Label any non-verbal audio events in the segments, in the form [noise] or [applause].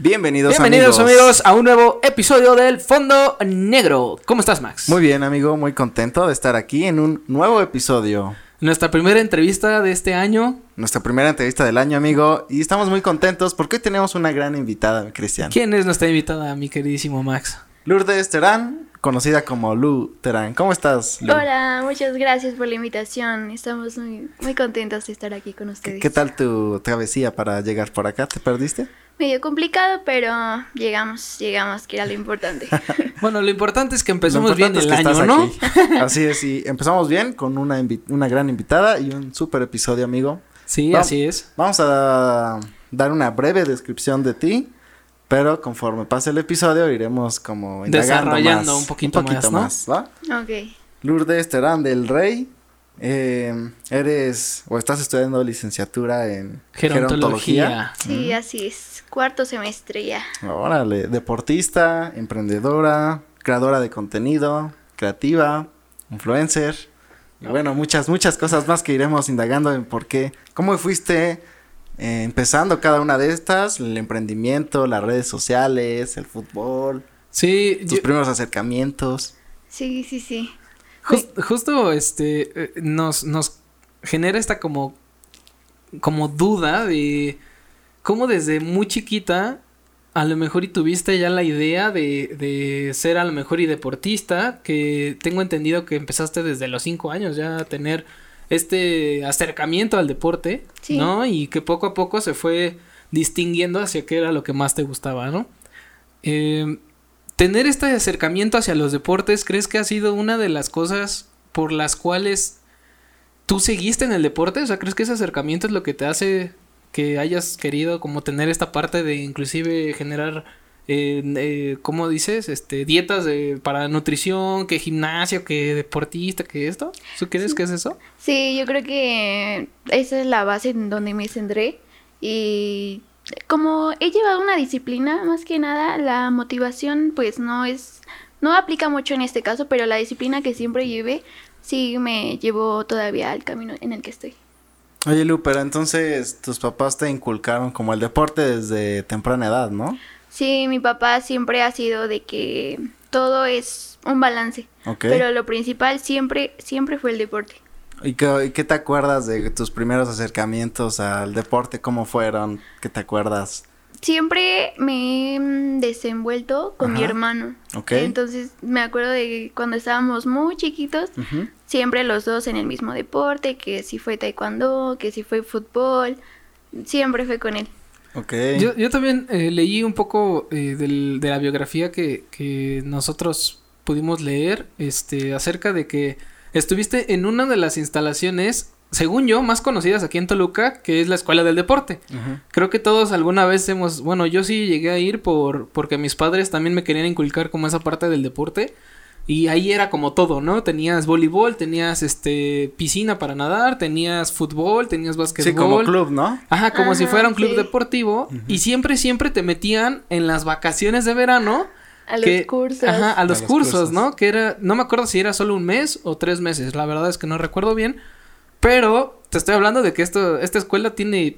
Bienvenidos, Bienvenidos amigos. a un nuevo episodio del Fondo Negro. ¿Cómo estás, Max? Muy bien, amigo, muy contento de estar aquí en un nuevo episodio. Nuestra primera entrevista de este año. Nuestra primera entrevista del año, amigo. Y estamos muy contentos porque hoy tenemos una gran invitada, Cristian. ¿Quién es nuestra invitada, mi queridísimo Max? Lourdes Terán, conocida como Lu Terán. ¿Cómo estás, Lu? Hola, muchas gracias por la invitación. Estamos muy, muy contentos de estar aquí con ustedes. ¿Qué, tal tu travesía para llegar por acá? ¿Te perdiste? Medio complicado, pero llegamos, llegamos, que era lo importante. [laughs] bueno, lo importante es que empezamos bien el año, ¿no? así es, y empezamos bien con una, una gran invitada y un súper episodio, amigo. Sí, así es. Vamos a dar una breve descripción de ti pero conforme pase el episodio iremos como desarrollando un poquito, más, ¿va? Ok. Lourdes Terán del Rey. Eh, eres o estás estudiando licenciatura en gerontología. Sí, así es. Cuarto semestre ya. Órale, deportista, emprendedora, creadora de contenido, creativa, influencer. Y bueno, muchas, muchas cosas más que iremos indagando en por qué. ¿Cómo fuiste eh, empezando cada una de estas, el emprendimiento, las redes sociales, el fútbol. Sí. Tus primeros acercamientos. Sí, sí, sí. Justo, este, eh, nos, nos genera esta como, como duda de cómo desde muy chiquita a lo mejor y tuviste ya la idea de, de ser a lo mejor y deportista, que tengo entendido que empezaste desde los cinco años ya a tener este acercamiento al deporte, ¿no? Y que poco a poco se fue distinguiendo hacia qué era lo que más te gustaba, ¿no? Eh, tener este acercamiento hacia los deportes, ¿crees que ha sido una de las cosas por las cuales tú seguiste en el deporte? O sea, ¿crees que ese acercamiento es lo que te hace que hayas querido como tener esta parte de inclusive generar eh, ¿cómo dices? Este, dietas de, para nutrición, que gimnasio, que deportista, que esto. ¿Tú crees que es eso? Sí, yo creo que esa es la base en donde me centré. Y como he llevado una disciplina, más que nada, la motivación pues no es, no aplica mucho en este caso, pero la disciplina que siempre llevé sí me llevó todavía al camino en el que estoy. Oye Lu, pero entonces tus papás te inculcaron como el deporte desde temprana edad, ¿no? Sí, mi papá siempre ha sido de que todo es un balance. Pero lo principal siempre, siempre fue el deporte. ¿Y qué, qué, te acuerdas de tus primeros acercamientos al deporte? ¿Cómo fueron? ¿Qué te acuerdas? Siempre me he desenvuelto con mi hermano. Okay. Entonces me acuerdo de cuando estábamos muy chiquitos, siempre los dos en el mismo deporte, que si fue taekwondo, que si fue fútbol, siempre fue con él. Yo, yo también eh, leí un poco eh, del, de la biografía que, que nosotros pudimos leer, este, acerca de que estuviste en una de las instalaciones según yo, más conocidas aquí en Toluca, que es la Escuela del Deporte. Creo que todos alguna vez hemos, bueno, yo sí llegué a ir por porque mis padres también me querían inculcar como esa parte del deporte. Y ahí era como todo, ¿no? Tenías voleibol, tenías este piscina para nadar, tenías fútbol, tenías básquetbol. Sí, como club, ¿no? Ajá, como si fuera un club deportivo. Y siempre, siempre te metían en las vacaciones de verano. A los cursos. Ajá, a los, cursos, ¿no? Que era, no me acuerdo si era solo un mes o tres meses. La verdad es que no recuerdo bien. Pero te estoy hablando de que esto, esta escuela tiene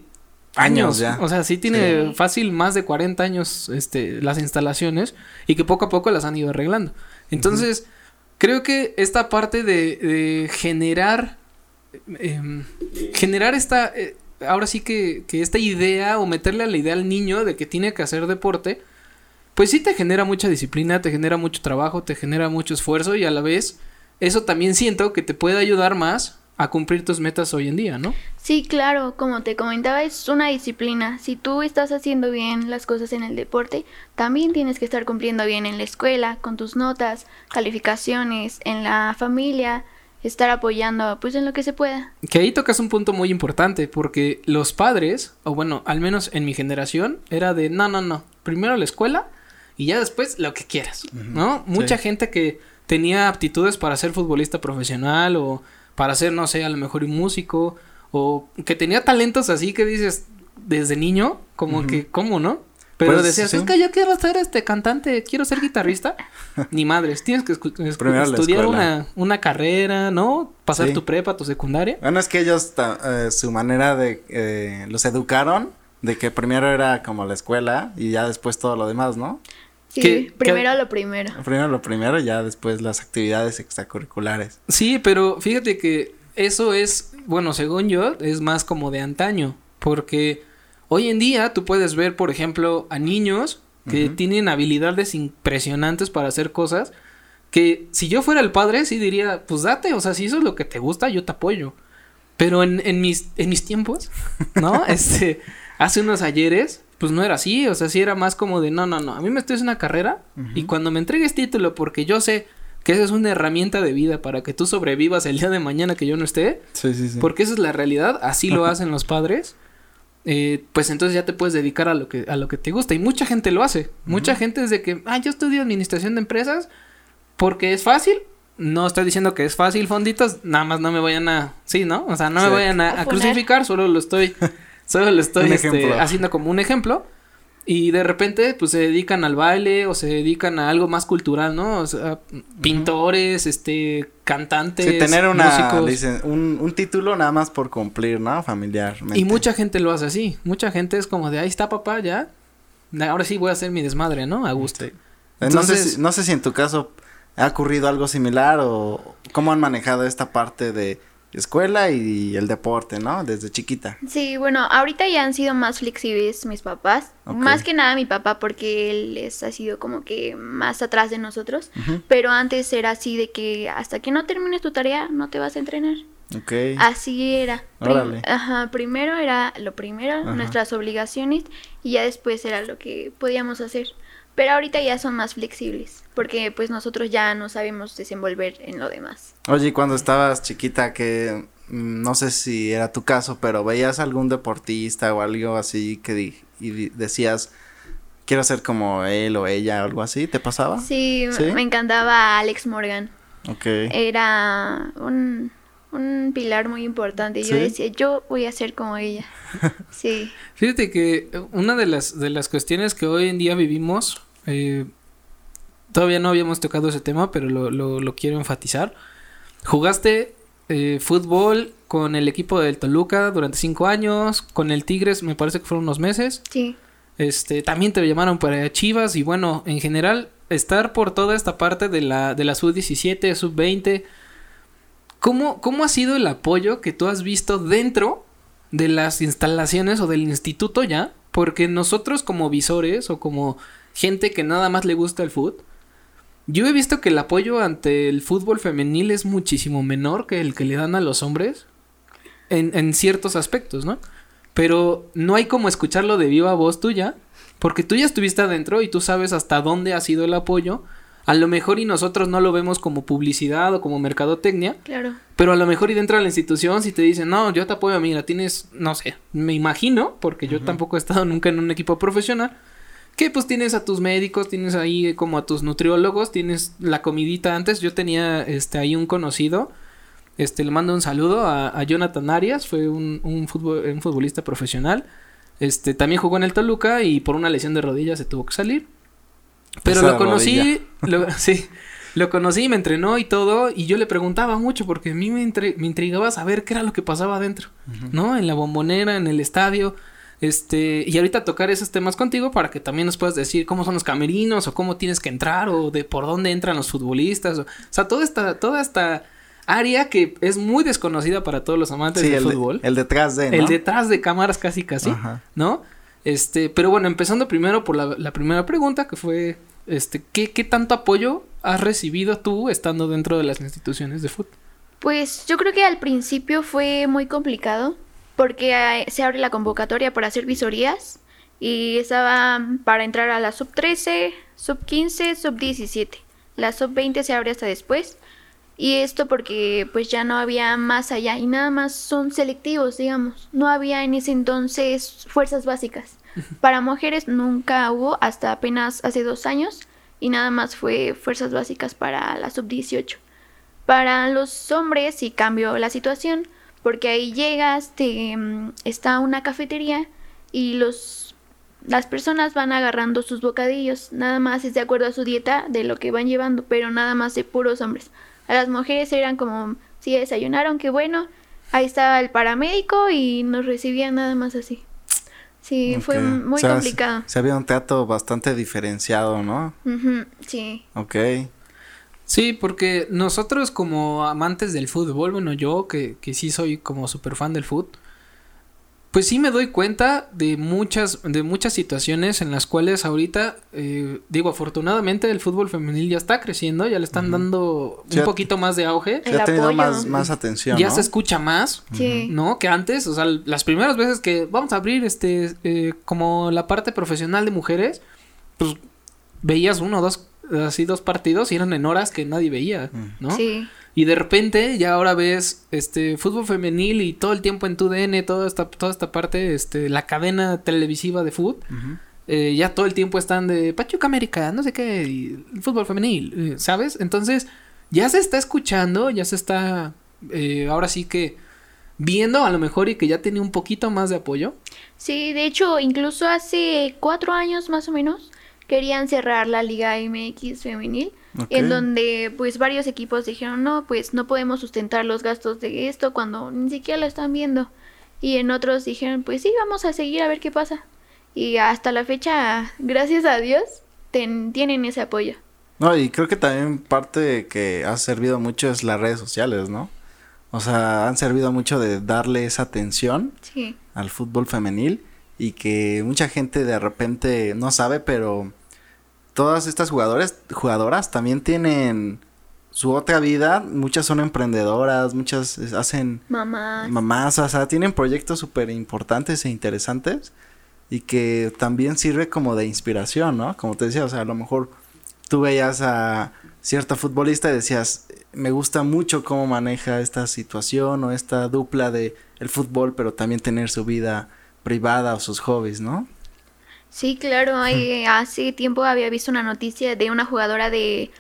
años, ya. O sea, sí tiene fácil más de 40 años este, las instalaciones y que poco a poco las han ido arreglando. Entonces, creo que esta parte de, generar, em, generar esta, eh, ahora sí que, que esta idea o meterle a la idea al niño de que tiene que hacer deporte, pues sí te genera mucha disciplina, te genera mucho trabajo, te genera mucho esfuerzo y a la vez eso también siento que te puede ayudar más a cumplir tus metas hoy en día, ¿no? Sí, claro, como te comentaba, es una disciplina. Si tú estás haciendo bien las cosas en el deporte, también tienes que estar cumpliendo bien en la escuela, con tus notas, calificaciones, en la familia, estar apoyando pues en lo que se pueda. Que ahí tocas un punto muy importante, porque los padres, o bueno, al menos en mi generación, era de no, no, no, primero la escuela y ya después lo que quieras, ¿no? Mucha gente que tenía aptitudes para ser futbolista profesional o para ser, no sé, a lo mejor un músico, o que tenía talentos así que dices desde niño, como que, ¿cómo no? Pero pues, decías, es que yo quiero ser este cantante, quiero ser guitarrista. [laughs] Ni madres, tienes que estudiar una, una, carrera, ¿no? Pasar tu prepa, tu secundaria. Bueno, es que ellos, eh, su manera de, eh, los educaron de que primero era como la escuela y ya después todo lo demás, ¿no? Sí, ¿Qué- primero lo primero. Primero lo primero y ya después las actividades extracurriculares. Sí, pero fíjate que eso es, bueno, según yo, es más como de antaño, porque hoy en día tú puedes ver, por ejemplo, a niños que tienen habilidades impresionantes para hacer cosas que si yo fuera el padre sí diría, pues date, o sea, si eso es lo que te gusta, yo te apoyo. Pero en, en mis en mis tiempos, ¿no? [laughs] este, hace unos ayeres, pues no era así, o sea, sí era más como de, no, no, no, a mí me estoy una carrera y cuando me entregues título porque yo sé que esa es una herramienta de vida para que tú sobrevivas el día de mañana que yo no esté, Sí, sí, sí. porque esa es la realidad, así lo [laughs] hacen los padres. eh, pues entonces ya te puedes dedicar a lo que a lo que te gusta y mucha gente lo hace. Mucha gente es de que, ah, yo estudio administración de empresas porque es fácil. No estoy diciendo que es fácil, fonditos, nada más no me vayan a, sí, ¿no? O sea, no me vayan a, A crucificar, solo lo estoy solo lo estoy este, haciendo como un ejemplo. Y de repente, pues se dedican al baile o se dedican a algo más cultural, ¿no? O sea, pintores, este, cantantes, Sí, tener una licen- un, un título nada más por cumplir, ¿no? Familiarmente. Y mucha gente lo hace así. Mucha gente es como de ahí está papá, ya. Ahora sí voy a hacer mi desmadre, ¿no? A gusto. Sí. Eh, no, sé Entonces- si, no sé si en tu caso ha ocurrido algo similar o cómo han manejado esta parte de escuela y el deporte, ¿no? Desde chiquita. Sí, bueno, ahorita ya han sido más flexibles mis papás. Más que nada mi papá porque él es, ha sido como que más atrás de nosotros. Pero antes era así de que hasta que no termines tu tarea no te vas a entrenar. Ok. Así era. Prim-. Ajá, primero era lo primero, Ajá. nuestras obligaciones, y ya después era lo que podíamos hacer. Pero ahorita ya son más flexibles, porque pues nosotros ya no sabemos desenvolver en lo demás. Oye, cuando estabas chiquita, que mm, no sé si era tu caso, pero veías algún deportista o algo así que di- y decías, quiero ser como él o ella o algo así, ¿te pasaba? Sí, ¿Sí? me encantaba Alex Morgan. Ok. Era un, un pilar muy importante. Yo ¿Sí? decía, yo voy a ser como ella. [laughs] Sí. Fíjate que eh, una de las, de las cuestiones que hoy en día vivimos, eh, todavía no habíamos tocado ese tema, pero lo, lo, lo quiero enfatizar. Jugaste eh, fútbol con el equipo del Toluca durante cinco años, con el Tigres me parece que fueron unos meses. Sí. Este, también te llamaron para Chivas y bueno, en general, estar por toda esta parte de la, de la sub-17, sub-20, ¿cómo, ¿cómo ha sido el apoyo que tú has visto dentro de las instalaciones o del instituto ya? Porque nosotros como visores o como gente que nada más le gusta el fútbol, yo he visto que el apoyo ante el fútbol femenil es muchísimo menor que el que le dan a los hombres en, en ciertos aspectos, ¿no? Pero no hay como escucharlo de viva voz tuya, porque tú ya estuviste adentro y tú sabes hasta dónde ha sido el apoyo. A lo mejor y nosotros no lo vemos como publicidad o como mercadotecnia, Claro. pero a lo mejor y dentro de la institución si te dicen, no, yo te apoyo, mira, tienes, no sé, me imagino, porque yo tampoco he estado nunca en un equipo profesional, que pues tienes a tus médicos, tienes ahí como a tus nutriólogos, tienes la comidita antes, yo tenía este ahí un conocido, este le mando un saludo a, a Jonathan Arias, fue un, un, futbol- un futbolista profesional, este también jugó en el Toluca y por una lesión de rodilla se tuvo que salir. Pero Esa lo conocí, lo, [laughs] sí, lo conocí, me entrenó y todo, y yo le preguntaba mucho porque a mí me, entre- me intrigaba saber qué era lo que pasaba adentro, ¿no? En la bombonera, en el estadio, este, y ahorita tocar esos temas contigo para que también nos puedas decir cómo son los camerinos o cómo tienes que entrar o de por dónde entran los futbolistas, o, o sea, toda esta, toda esta área que es muy desconocida para todos los amantes Sí, del el, de- fútbol. el detrás de, ¿no? El detrás de cámaras casi casi, Ajá. ¿no? Este, pero bueno, empezando primero por la, primera pregunta que fue, este, ¿qué, ¿qué tanto apoyo has recibido tú estando dentro de las instituciones de fútbol? Pues yo creo que al principio fue muy complicado porque eh, se abre la convocatoria para hacer visorías y estaba para entrar a la sub 13, sub 15, sub 17. La sub 20 se abre hasta después y esto porque pues ya no había más allá y nada más son selectivos, digamos. No había en ese entonces fuerzas básicas. Para mujeres nunca hubo hasta apenas hace dos años y nada más fue fuerzas básicas para la sub 18. Para los hombres sí cambió la situación, porque ahí llegas, te, mm, está una cafetería y los las personas van agarrando sus bocadillos, nada más es de acuerdo a su dieta de lo que van llevando, pero nada más de puros hombres. A las mujeres eran como, si desayunaron, qué bueno, ahí estaba el paramédico y nos recibían nada más así. Sí, fue muy O sea, complicado. Se había un teatro bastante diferenciado, ¿no? Sí. Ok. Sí, porque nosotros como amantes del fútbol, bueno, yo que, que sí soy como súper fan del fútbol, pues sí me doy cuenta de muchas, de muchas situaciones en las cuales ahorita, eh, digo, afortunadamente el fútbol femenil ya está creciendo, ya le están dando Sí, un poquito más de auge, El ha tenido más, más atención, ya ¿no? se escucha más, Sí. ¿no? Que antes, o sea, las primeras veces que vamos a abrir este, eh, como la parte profesional de mujeres, pues veías uno o dos, así dos partidos y eran en horas que nadie veía, ¿no? Sí. Y de repente ya ahora ves este fútbol femenil y todo el tiempo en tu DN, toda esta, toda esta parte, este, la cadena televisiva de fútbol, eh, ya todo el tiempo están de Pachuca América, no sé qué, y fútbol femenil, eh, ¿sabes? Entonces, ya se está escuchando, ya se está, eh, ahora sí que viendo a lo mejor y que ya tiene un poquito más de apoyo. Sí, de hecho, incluso hace cuatro años más o menos querían cerrar la Liga MX femenil, En donde pues varios equipos dijeron, no, pues no podemos sustentar los gastos de esto cuando ni siquiera lo están viendo. Y en otros dijeron, pues sí, vamos a seguir a ver qué pasa. Y hasta la fecha, gracias a Dios, ten- tienen ese apoyo. No, y creo que también parte que ha servido mucho es las redes sociales, ¿no? O sea, han servido mucho de darle esa atención Sí, al fútbol femenil y que mucha gente de repente no sabe, pero todas estas jugadores, jugadoras también tienen su otra vida, muchas son emprendedoras, muchas hacen mamás. mamás, o sea, tienen proyectos súper importantes e interesantes y que también sirve como de inspiración, ¿no? Como te decía, o sea, a lo mejor tú veías a cierta futbolista y decías, me gusta mucho cómo maneja esta situación o esta dupla de el fútbol, pero también tener su vida privada o sus hobbies, ¿no? Sí, claro, hay- hace tiempo había visto una noticia de una jugadora de,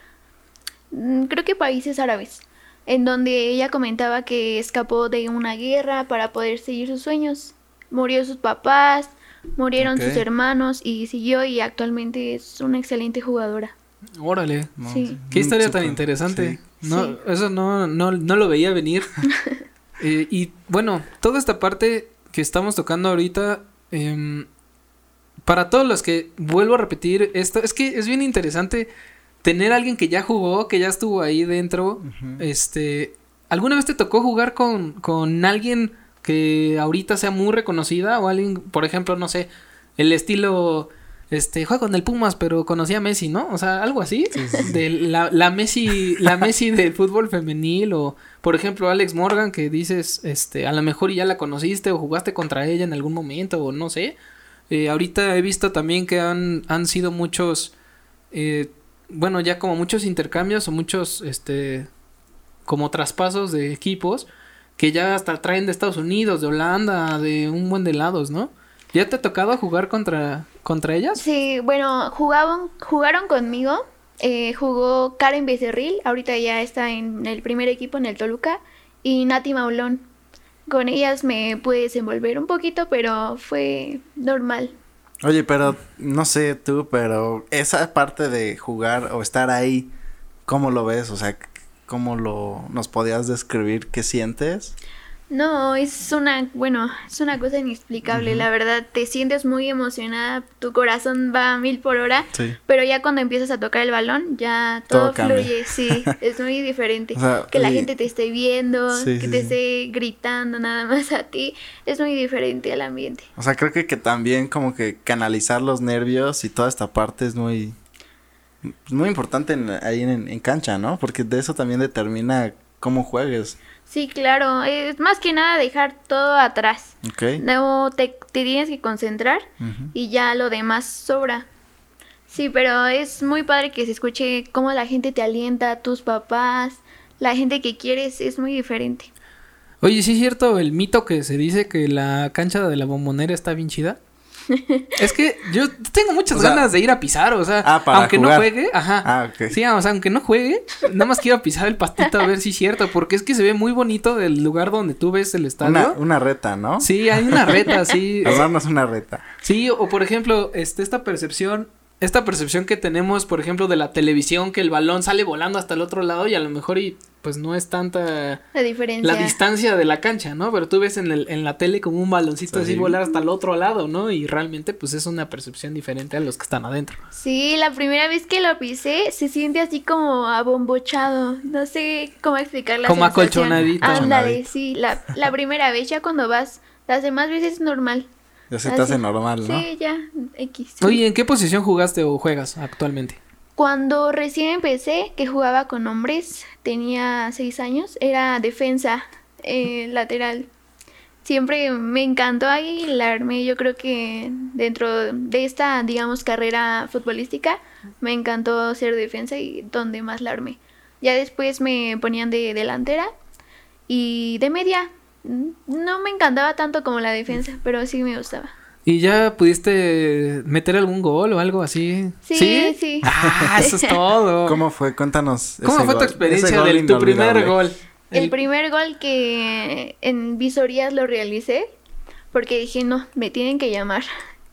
mm, creo que países árabes, en donde ella comentaba que escapó de una guerra para poder seguir sus sueños. Murió sus papás, murieron sus hermanos y siguió y actualmente es una excelente jugadora. Órale. No, Sí. Qué mm, historia tan interesante. sí. No, Sí. eso no, no, no lo veía venir. [laughs] Eh, y bueno, toda esta parte que estamos tocando ahorita, em, para todos los que vuelvo a repetir esto, es que es bien interesante tener a alguien que ya jugó, que ya estuvo ahí dentro. Este, ¿alguna vez te tocó jugar con, con alguien que ahorita sea muy reconocida o alguien, por ejemplo, no sé, el estilo este juega con el Pumas, pero conocía a Messi, ¿no? O sea, algo así. De la, la Messi, la Messi del fútbol femenil o por ejemplo Alex Morgan que dices, este, a lo mejor ya la conociste o jugaste contra ella en algún momento o no sé. Eh, ahorita he visto también que han, han sido muchos, eh, bueno, ya como muchos intercambios o muchos, este, como traspasos de equipos que ya hasta traen de Estados Unidos, de Holanda, de un buen de lados, ¿no? ¿Ya te ha tocado jugar contra, contra ellas? Sí, bueno, jugaban, jugaron conmigo. eh, jugó Karen Becerril, ahorita ya está en el primer equipo en el Toluca, y Nati Maulón. Con ellas me pude desenvolver un poquito, pero fue normal. Oye, pero no sé tú, pero esa parte de jugar o estar ahí, ¿cómo lo ves? O sea, ¿cómo lo nos podías describir qué sientes? No, es una, bueno, es una cosa inexplicable, la verdad, te sientes muy emocionada, tu corazón va a mil por hora, Sí. pero ya cuando empiezas a tocar el balón, ya todo, fluye, sí, [laughs] es muy diferente. O sea, que la gente te esté viendo, Sí, que sí, te esté gritando nada más a ti, es muy diferente al ambiente. O sea, creo que, que también como que canalizar los nervios y toda esta parte es muy muy importante en- ahí en, en cancha, ¿no? Porque de eso también determina cómo juegues, Sí, claro, es más que nada dejar todo atrás. ¿ok? No te, te tienes que concentrar y ya lo demás sobra. Sí, pero es muy padre que se escuche cómo la gente te alienta, tus papás, la gente que quieres, es muy diferente. Oye, ¿sí es cierto el mito que se dice que la cancha de la bombonera está bien chida? [laughs] es que yo tengo muchas O sea- ganas de ir a pisar, o sea, Ah, aunque jugar. no juegue, ajá. Ah, ok. Sí, o sea, aunque no juegue, nada más quiero pisar el pastito a ver si es cierto, porque es que se ve muy bonito el lugar donde tú ves el estadio. Una, una reta, ¿no? Sí, hay una reta, sí. [laughs] Armarnos una reta. Sí, o por ejemplo, este, esta percepción esta percepción que tenemos, por ejemplo, de la televisión, que el balón sale volando hasta el otro lado y a lo mejor y pues no es tanta La diferencia. la distancia de la cancha, ¿no? Pero tú ves en, el, en la tele como un baloncito Sí. así volar hasta el otro lado, ¿no? Y realmente pues es una percepción diferente a los que están adentro. Sí, la primera vez que lo pisé se siente así como abombochado. No sé cómo explicar la Como sensación. acolchonadito. Ándale, Acolchonadito. sí. La, la primera vez ya cuando vas, las demás veces es normal. Ya se te Así. hace normal, ¿no? Sí, ya, X. Oye, ¿en qué posición jugaste o juegas actualmente? Cuando recién empecé, que jugaba con hombres, tenía seis años, era defensa eh, [laughs] lateral. Siempre me encantó ahí la armé. Yo creo que dentro de esta, digamos, carrera futbolística, me encantó ser defensa y donde más la armé. Ya después me ponían de delantera y de media. No me encantaba tanto como la defensa, pero sí me gustaba. ¿Y ya pudiste meter algún gol o algo así? Sí, sí. Ah, eso es [laughs] todo. ¿Cómo fue? Cuéntanos. ¿Cómo ese fue tu gol, ese experiencia gol de tu primer gol? El primer gol que en visorías lo realicé porque dije, no, me tienen que llamar.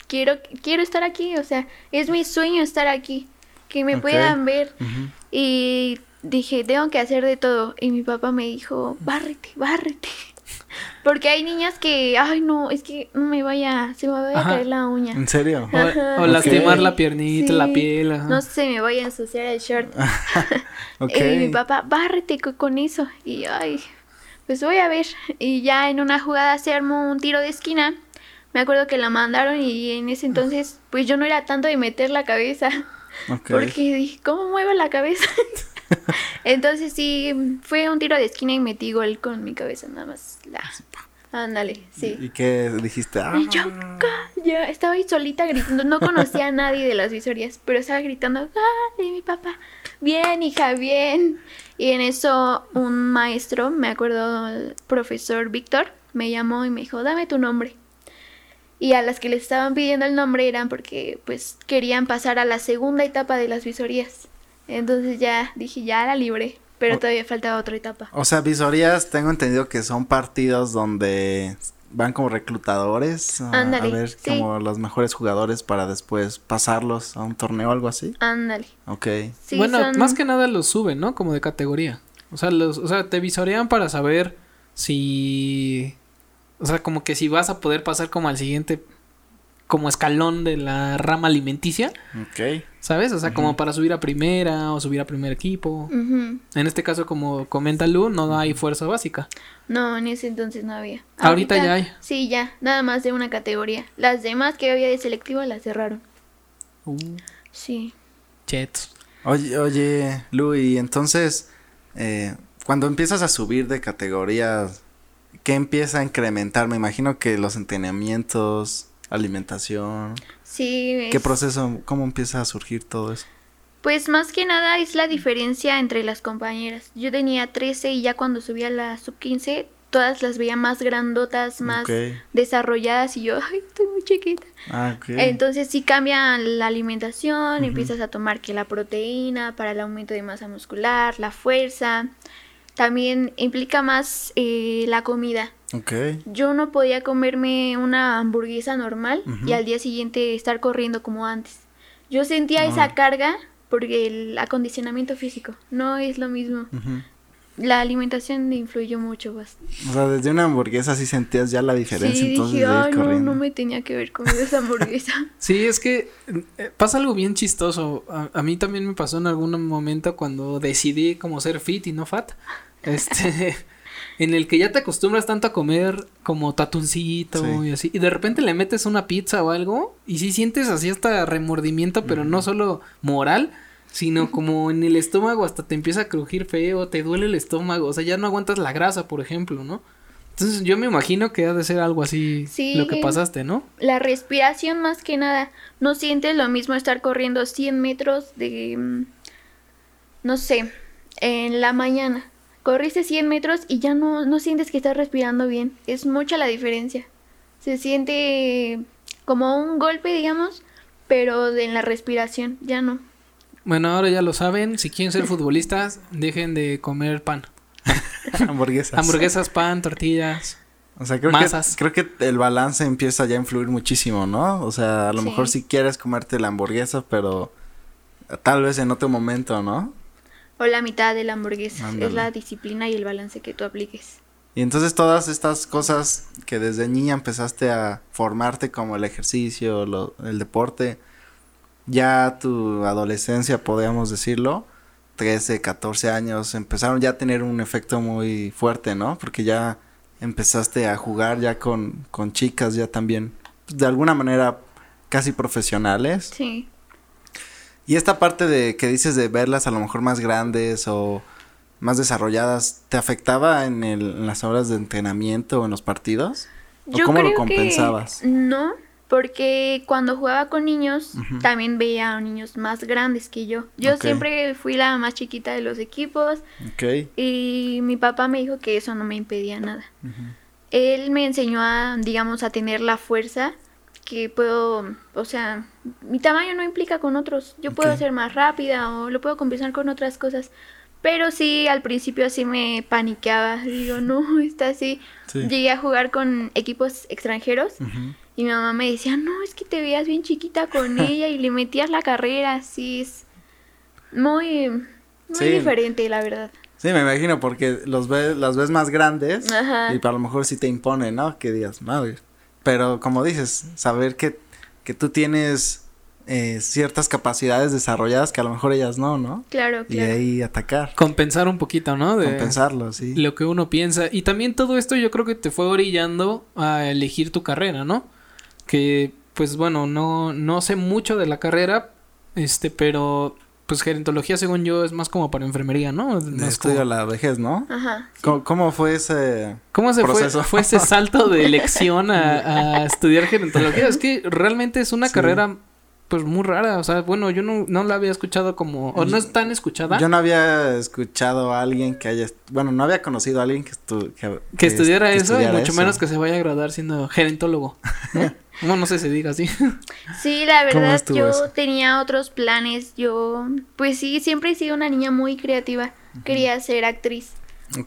Quiero, quiero estar aquí, o sea, es mi sueño estar aquí, que me puedan ver. Y dije, tengo que hacer de todo. Y mi papá me dijo, bárrete, bárrete. Porque hay niñas que, ay, no, es que no me vaya, se me vaya Ajá. a caer la uña. ¿En serio? O, Ajá. o lastimar la piernita, la piel. ajá. No se me vaya a ensuciar el short. [laughs] ok. Y mi papá, bárrete co- con eso. Y ay, pues voy a ver. Y ya en una jugada se armó un tiro de esquina. Me acuerdo que la mandaron y en ese entonces, pues yo no era tanto de meter la cabeza. ok. [laughs] Porque dije, ¿cómo muevo la cabeza? [laughs] [laughs] entonces sí, fue un tiro de esquina y metí gol con mi cabeza nada más. La... Ándale, sí. ¿Y qué dijiste? Ah, Y yo, estaba ahí solita gritando, no conocía a nadie de las visorías, pero estaba gritando, ¡ah! Y mi papá, bien, hija, bien. Y en eso un maestro, me acuerdo, el profesor Víctor, me llamó y me dijo, dame tu nombre. Y a las que les estaban pidiendo el nombre eran porque pues querían pasar a la segunda etapa de las visorías. Entonces ya dije, ya la libré, pero O- todavía faltaba otra etapa. O sea, visorías, tengo entendido que son partidos donde van como reclutadores a, a Ándale, ver sí. como los mejores jugadores para después pasarlos a un torneo o algo así. Ándale. Ok. Sí, bueno, son- más que nada los suben, ¿no? Como de categoría. O sea, los, o sea, te visorean para saber si... O sea, como que si vas a poder pasar como al siguiente... Como escalón de la rama alimenticia, Ok. ¿sabes? O sea, como para subir a primera o subir a primer equipo. En este caso, como comenta Lu, no hay fuerza básica. No, en ese entonces no había. Ahorita ya hay. Sí, ya, nada más de una categoría. Las demás que había de selectivo las cerraron. Uh, Sí. chetos. Oye, oye, Lu, y entonces, eh, cuando empiezas a subir de categorías, ¿qué empieza a incrementar? Me imagino que los entrenamientos, alimentación. Sí, ¿Qué es- proceso, cómo empieza a surgir todo eso? Pues más que nada es la diferencia entre las compañeras. Yo tenía 13 y ya cuando subí a la sub 15, todas las veía más grandotas, más desarrolladas y yo, ay, estoy muy chiquita. Ah. Entonces sí cambia la alimentación, empiezas a tomar que la proteína para el aumento de masa muscular, la fuerza. También implica más eh, la comida. Ok. Yo no podía comerme una hamburguesa normal y al día siguiente estar corriendo como antes. Yo sentía Ah. esa carga porque el acondicionamiento físico no es lo mismo. La alimentación influyó mucho. Bast O sea, desde una hamburguesa sí sentías ya la diferencia sí, entonces dije, ay, no, no me tenía que haber comido esa hamburguesa. [laughs] Sí, es que eh, pasa algo bien chistoso. A, a mí también me pasó en algún momento cuando decidí como ser fit y no fat. Este, en el que ya te acostumbras tanto a comer como tatuncito Sí. y así. Y de repente le metes una pizza o algo y sí sientes así hasta remordimiento, pero no solo moral, sino [laughs] como en el estómago hasta te empieza a crujir feo, te duele el estómago, o sea, ya no aguantas la grasa, por ejemplo, ¿no? Entonces yo me imagino que ha de ser algo así Sí. lo que pasaste, ¿no? La respiración más que nada. No sientes lo mismo estar corriendo 100 metros de, mm, no sé, en la mañana. Corriste 100 metros y ya no, no sientes que estás respirando bien. Es mucha la diferencia. Se siente como un golpe, digamos, pero en la respiración, ya no. Bueno, ahora ya lo saben, si quieren ser futbolistas, dejen de comer pan. [laughs] Hamburguesas. Hamburguesas, pan, tortillas. O sea, creo Masas. que, creo que el balance empieza ya a influir muchísimo, ¿no? O sea, a lo Sí. mejor si quieres comerte la hamburguesa, pero tal vez en otro momento, ¿no? O la mitad de la hamburguesa. Ándale. Es la disciplina y el balance que tú apliques. Y entonces todas estas cosas que desde niña empezaste a formarte como el ejercicio, lo- el deporte, ya tu adolescencia, podríamos decirlo, 13, 14 años, empezaron ya a tener un efecto muy fuerte, ¿no? Porque ya empezaste a jugar ya con, con chicas ya también, de alguna manera casi profesionales. Sí. Y esta parte de que dices de verlas a lo mejor más grandes o más desarrolladas, ¿te afectaba en, el, en las horas de entrenamiento o en los partidos? ¿O Yo cómo lo compensabas? que no, porque cuando jugaba con niños también veía a niños más grandes que yo. Yo siempre fui la más chiquita de los equipos Ok. y mi papá me dijo que eso no me impedía nada. Él me enseñó a, digamos, a tener la fuerza que puedo, o sea, mi tamaño no implica con otros. Yo puedo Ok. ser más rápida o lo puedo compensar con otras cosas. Pero sí, al principio así me paniqueaba. Digo, no, [laughs] está así. Sí. Llegué a jugar con equipos extranjeros Ujú. y mi mamá me decía, no, es que te veías bien chiquita con [laughs] ella y le metías la carrera. Así es muy, muy Sí. diferente, la verdad. Sí, me imagino, porque los ves, las ves más grandes Ajá. y a lo mejor sí te impone, ¿no? Que digas, madre. Pero como dices, saber que, que tú tienes eh, ciertas capacidades desarrolladas que a lo mejor ellas no, ¿no? Claro, Y claro. ahí atacar, Compensar un poquito, ¿no? De compensarlo, sí. lo que uno piensa. Y también todo esto yo creo que te fue orillando a elegir tu carrera, ¿no? Que, pues bueno, no, no sé mucho de la carrera, este, pero pues gerontología según yo es más como para enfermería, ¿no? Es De más estudio como- a la vejez, ¿no? Ajá. ¿Cómo, cómo fue ese...? ¿Cómo se fue, fue ese [laughs] salto de elección a, a estudiar gerontología? Es que realmente es una Sí. carrera pues muy rara, o sea, bueno, yo no, no la había escuchado como, o no es tan escuchada, Yo no había escuchado a alguien que haya... Bueno, no había conocido a alguien que, estu- que, que estudiara que eso estudiara y mucho eso. menos que se vaya a graduar siendo gerontólogo, ¿no? [laughs] no, no sé si se diga así. Sí, la ¿Cómo verdad yo eso? tenía otros planes. Yo, pues sí, siempre he sido una niña muy creativa. Quería ser actriz.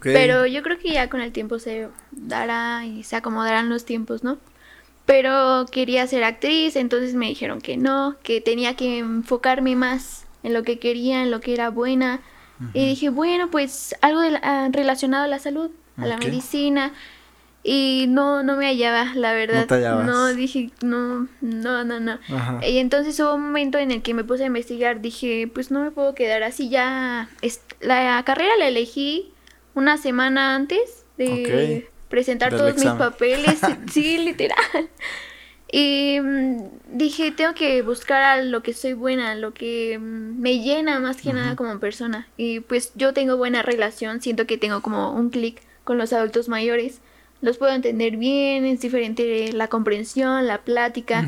Pero yo creo que ya con el tiempo se dará y se acomodarán los tiempos, ¿no? Pero quería ser actriz, entonces me dijeron que no, que tenía que enfocarme más en lo que quería, en lo que era buena. Y dije, bueno, pues algo de la- ah, relacionado a la salud, a la medicina. Y no, no me hallaba, la verdad. te hallabas. No, dije, no, no, no, no. Ajá. Y entonces hubo un momento en el que me puse a investigar, dije, pues no me puedo quedar así ya. la carrera la elegí una semana antes de Ok. Presentar Del todos mis papeles, [laughs] sí, literal. Y mm, dije, tengo que buscar a lo que soy buena, lo que mm, me llena más que nada como persona. Y pues yo tengo buena relación, siento que tengo como un clic con los adultos mayores. Los puedo entender bien, es diferente la comprensión, la plática.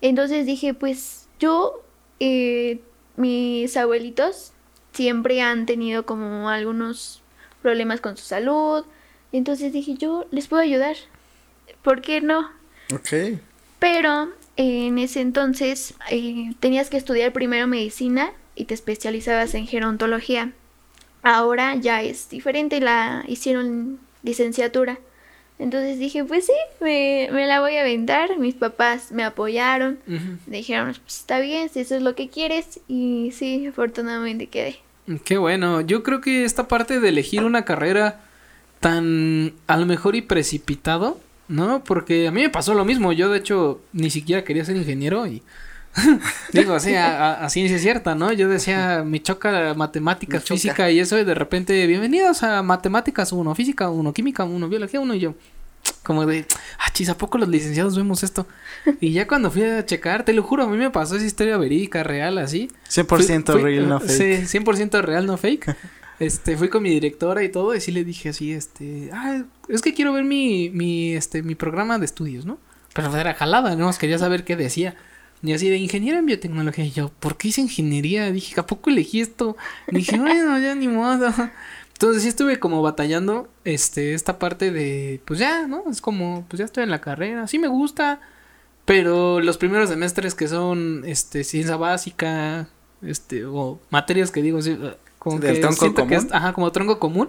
Entonces dije, pues yo, eh, mis abuelitos siempre han tenido como algunos problemas con su salud. Entonces dije, yo les puedo ayudar. ¿Por qué no? Ok. Pero eh, en ese entonces eh, tenías que estudiar primero medicina y te especializabas en gerontología. Ahora ya es diferente, la hicieron licenciatura. Entonces dije, pues sí, me, me la voy a aventar. Mis papás me apoyaron. Me dijeron, pues está bien, si eso es lo que quieres. Y sí, afortunadamente quedé. Qué bueno. Yo creo que esta parte de elegir una carrera tan a lo mejor y precipitado, ¿no? Porque a mí me pasó lo mismo. Yo de hecho ni siquiera quería ser ingeniero y [laughs] digo así a, ciencia cierta, ¿no? Yo decía, me choca matemáticas, Me choca. física y eso y de repente, bienvenidos a matemáticas uno, física uno, química uno, biología uno y yo como de, ah, chis, ¿a poco los licenciados vemos esto? Y ya cuando fui a checar, te lo juro, a mí me pasó esa historia verídica, real, así. 100% Fui- fui- real, no fake. Sí, 100% real, no fake. [laughs] Este, fui con mi directora y todo, y sí le dije así, este, ah, es que quiero ver mi, mi, este, mi programa de estudios, ¿no? Pero era jalada, ¿no? Quería saber qué decía. Y así de ingeniero en biotecnología. Y yo, ¿por qué hice ingeniería? Dije, ¿a poco elegí esto? Dije, bueno, ya ni modo. Entonces sí estuve como batallando, este, esta parte de, pues ya, ¿no? Es como, pues ya estoy en la carrera, sí me gusta, pero los primeros semestres que son, este, ciencia básica, este, o materias que digo, sí, como del que tronco siento que común. es- ajá, como tronco común,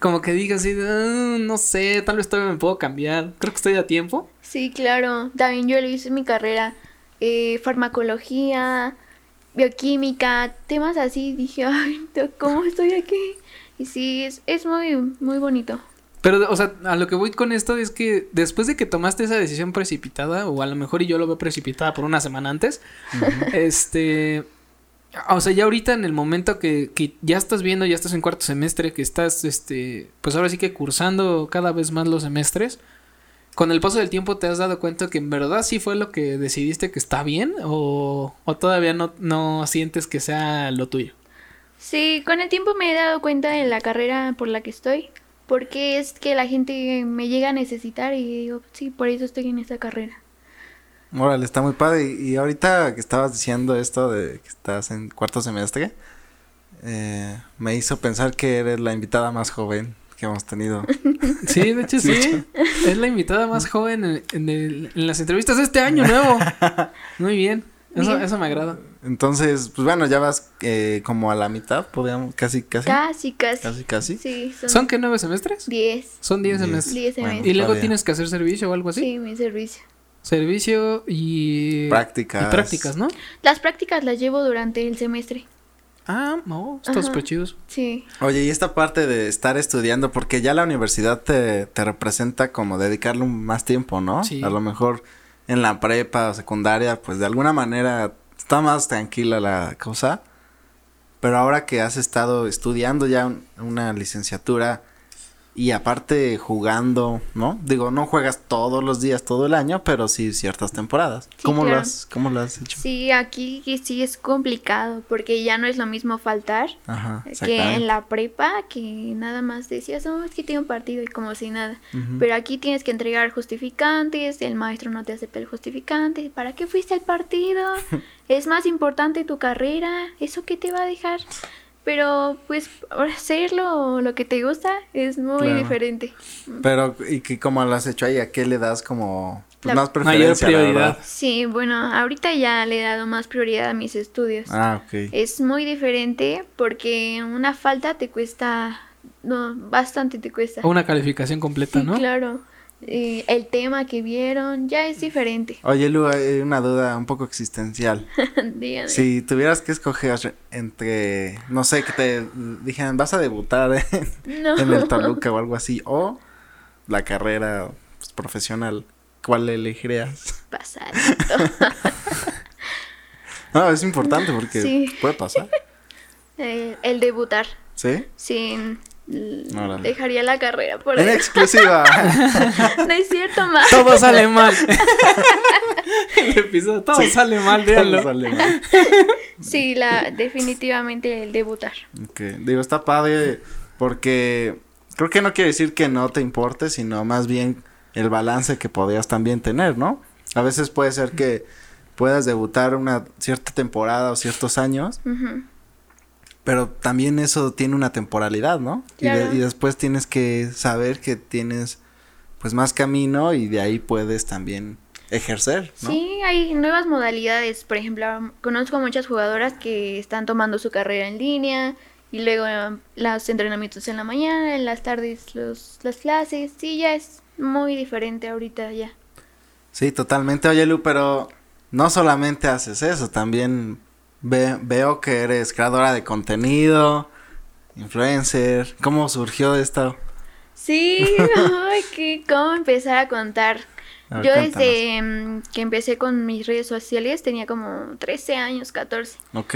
como que digas así, "Ah, no sé, tal vez todavía me puedo cambiar. Creo que estoy a tiempo. Sí, claro. También yo lo hice en mi carrera. Eh, farmacología, bioquímica, temas así. Dije, [laughs] ay, ¿cómo estoy aquí? Y sí, es, es muy, muy bonito. Pero, o sea, a lo que voy con esto es que después de que tomaste esa decisión precipitada, o a lo mejor y yo lo veo precipitada por una semana antes, este. O sea, ya ahorita en el momento que, que ya estás viendo, ya estás en cuarto semestre, que estás, este, pues ahora sí que cursando cada vez más los semestres, con el paso del tiempo te has dado cuenta que en verdad sí fue lo que decidiste que está bien, o, o todavía no, no sientes que sea lo tuyo. Sí, con el tiempo me he dado cuenta de la carrera por la que estoy. Porque es que la gente me llega a necesitar y digo, sí, por eso estoy en esta carrera. Órale, está muy padre. Y, ahorita que estabas diciendo esto de que estás en cuarto semestre, eh, me hizo pensar que eres la invitada más joven que hemos tenido. [laughs] Sí, de hecho [laughs] sí. Es la invitada más joven en, en el- en las entrevistas de este año nuevo. [laughs] Muy bien. Eso, Bien. eso me agrada. Entonces, pues bueno, ya vas eh, como a la mitad, podríamos, casi, casi. Casi, casi. Casi, casi. Sí, son, ¿Son qué nueve semestres? 10. Son diez Diez. semestres. 10 Bueno. semestres. Y luego Todavía. tienes que hacer servicio o algo así. Sí, mi servicio. Servicio y Prácticas. Y prácticas, ¿no? Las prácticas las llevo durante el semestre. Ah, no, está súper chidos. Sí. Oye, y esta parte de estar estudiando, porque ya la universidad te, te representa como dedicarle un- más tiempo, ¿no? Sí. A lo mejor en la prepa o secundaria, pues de alguna manera está más tranquila la cosa. Pero ahora que has estado estudiando ya un- una licenciatura y aparte jugando, ¿no? Digo, no juegas todos los días, todo el año, pero sí ciertas temporadas. Sí, ¿Cómo, lo has, ¿Cómo lo has hecho? Sí, aquí sí es complicado porque ya no es lo mismo faltar Ajá, que en la prepa que nada más decías, oh, es que tengo un partido y como si nada. Pero aquí tienes que entregar justificantes, el maestro no te acepta el justificante, ¿para qué fuiste al partido? [laughs] es más importante tu carrera, ¿eso qué te va a dejar? Pero pues hacerlo lo que te gusta es muy Claro. diferente. Pero, ¿y que cómo lo has hecho ahí? ¿A qué le das como pues, La más preferencia? mayor prioridad. Sí, bueno, ahorita ya le he dado más prioridad a mis estudios. Ah, ok. Es muy diferente porque una falta te cuesta, no, bastante te cuesta. O una calificación completa, Sí, ¿no? claro. Eh, el tema que vieron ya es diferente. Oye, Lu, hay una duda un poco existencial. [laughs] Dígame. Si tuvieras que escoger entre, no sé, que te dijeran, vas a debutar en, No. en el Toluca o algo así, o la carrera pues, profesional, ¿cuál elegirías? Pasadito. [laughs] No, es importante porque Sí. puede pasar. [laughs] Eh, el debutar. ¿Sí? Sin. Órale. Dejaría la carrera por En ahí. exclusiva. [laughs] No es cierto, más. Todo sale mal. [laughs] el episodio, todo sale mal, véanlo. Sale mal. [laughs] Sí, la, definitivamente el debutar. Ok, Digo, está padre porque creo que no quiere decir que no te importe, sino más bien el balance que podrías también tener, ¿no? A veces puede ser que puedas debutar una cierta temporada o ciertos años. Pero también eso tiene una temporalidad, ¿no? Y, de- Claro. y después tienes que saber que tienes pues más camino y de ahí puedes también ejercer, ¿no? Sí, hay nuevas modalidades. Por ejemplo, conozco muchas jugadoras que están tomando su carrera en línea y luego los entrenamientos en la mañana, en las tardes los, las clases. Sí, ya es muy diferente ahorita ya. Sí, totalmente. Oye, Lu, pero no solamente haces eso, también ve- veo que eres creadora de contenido, influencer. ¿Cómo surgió esto? Sí, [laughs] ay, que cómo empezar a contar. A ver, Yo cuéntanos. desde mm, que empecé con mis redes sociales tenía como 13 años, 14. Ok.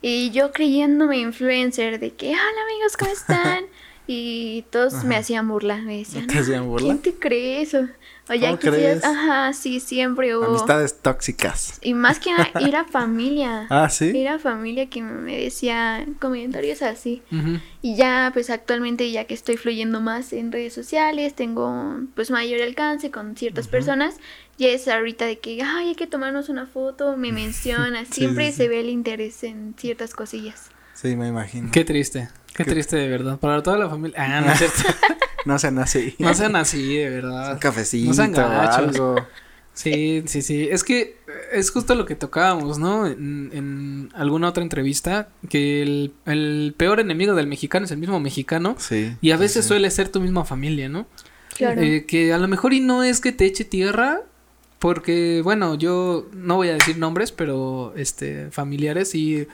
Y yo creyéndome influencer de que, hola amigos, ¿cómo [laughs] están? Y todos me hacían burla, me decían, ¿Te hacían burla? ¿quién te cree eso? O ya ¿Cómo crees? ajá, sí, siempre hubo. Amistades tóxicas. Y más que nada, [laughs] era familia. Ah, ¿sí? Era familia que me decía comentarios así. Ujú. Y ya, pues actualmente, ya que estoy fluyendo más en redes sociales, tengo pues mayor alcance con ciertas personas, ya es ahorita de que, ay, hay que tomarnos una foto, me [laughs] menciona, Sí, siempre sí, sí. se ve el interés en ciertas cosillas. Sí, me imagino. Qué triste. Qué, Qué- triste de verdad. Para toda la familia. Ah, no es cierto. [laughs] No sean así. No sean así, de Un verdad. cafecito No sean o gachos. algo. Sí, sí, sí. Es que es justo lo que tocábamos, ¿no? En, en alguna otra entrevista, que el, el peor enemigo del mexicano es el mismo mexicano. Sí. Y a veces sí. suele ser tu misma familia, ¿no? Claro. Eh, que a lo mejor y no es que te eche tierra, porque, bueno, yo no voy a decir nombres, pero, este, familiares y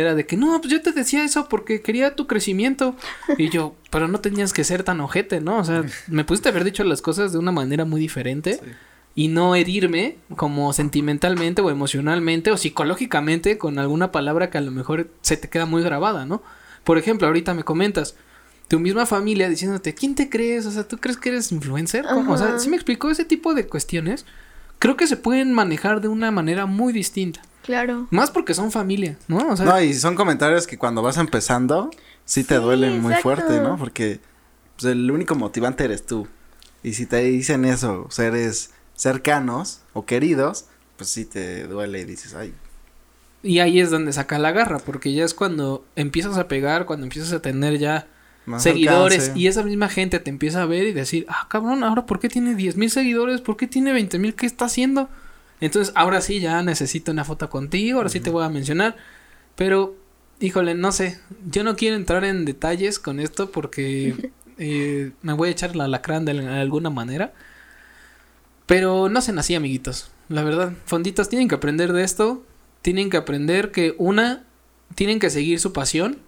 era de que, no, pues yo te decía eso porque quería tu crecimiento. Y yo, [laughs] pero no tenías que ser tan ojete, ¿no? O sea, me pudiste haber dicho las cosas de una manera muy diferente Sí. y no herirme como sentimentalmente o emocionalmente o psicológicamente con alguna palabra que a lo mejor se te queda muy grabada, ¿no? Por ejemplo, ahorita me comentas tu misma familia diciéndote, ¿quién te crees? O sea, ¿tú crees que eres influencer? ¿Cómo? O sea, si me explicó ese tipo de cuestiones, creo que se pueden manejar de una manera muy distinta. Claro. Más porque son familia, ¿no? O sea, No, y son comentarios que cuando vas empezando, sí te Sí, duelen muy exacto. fuerte, ¿no? Porque pues, el único motivante eres tú. Y si te dicen eso, seres cercanos o queridos, pues sí te duele y dices, ay, y ahí es donde saca la garra, porque ya es cuando empiezas a pegar, cuando empiezas a tener ya más seguidores alcance. y esa misma gente te empieza a ver y decir, ah, cabrón, ahora ¿por qué tiene 10 mil seguidores? ¿Por qué tiene 20 mil? ¿Qué está haciendo? Entonces, ahora sí, ya necesito una foto contigo, ahora sí te voy a mencionar, pero, híjole, no sé, yo no quiero entrar en detalles con esto porque [laughs] eh, me voy a echar la lacrán de alguna manera, pero no sean así, amiguitos, la verdad, fonditos tienen que aprender de esto, tienen que aprender que una, tienen que seguir su pasión,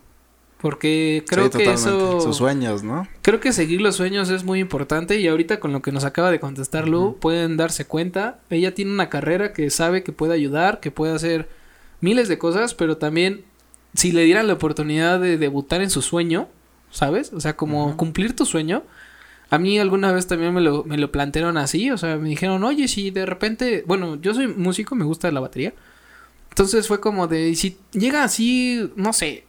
porque creo Sí, que eso... Sus sueños, ¿no? Creo que seguir los sueños es muy importante y ahorita con lo que nos acaba de contestar Lu pueden darse cuenta. Ella tiene una carrera que sabe que puede ayudar, que puede hacer miles de cosas, pero también si le dieran la oportunidad de debutar en su sueño, ¿sabes? O sea, como cumplir tu sueño. A mí alguna vez también me lo, me lo plantearon así, o sea, me dijeron, oye, si de repente, bueno, yo soy músico, me gusta la batería. Entonces fue como de, si llega así, no sé,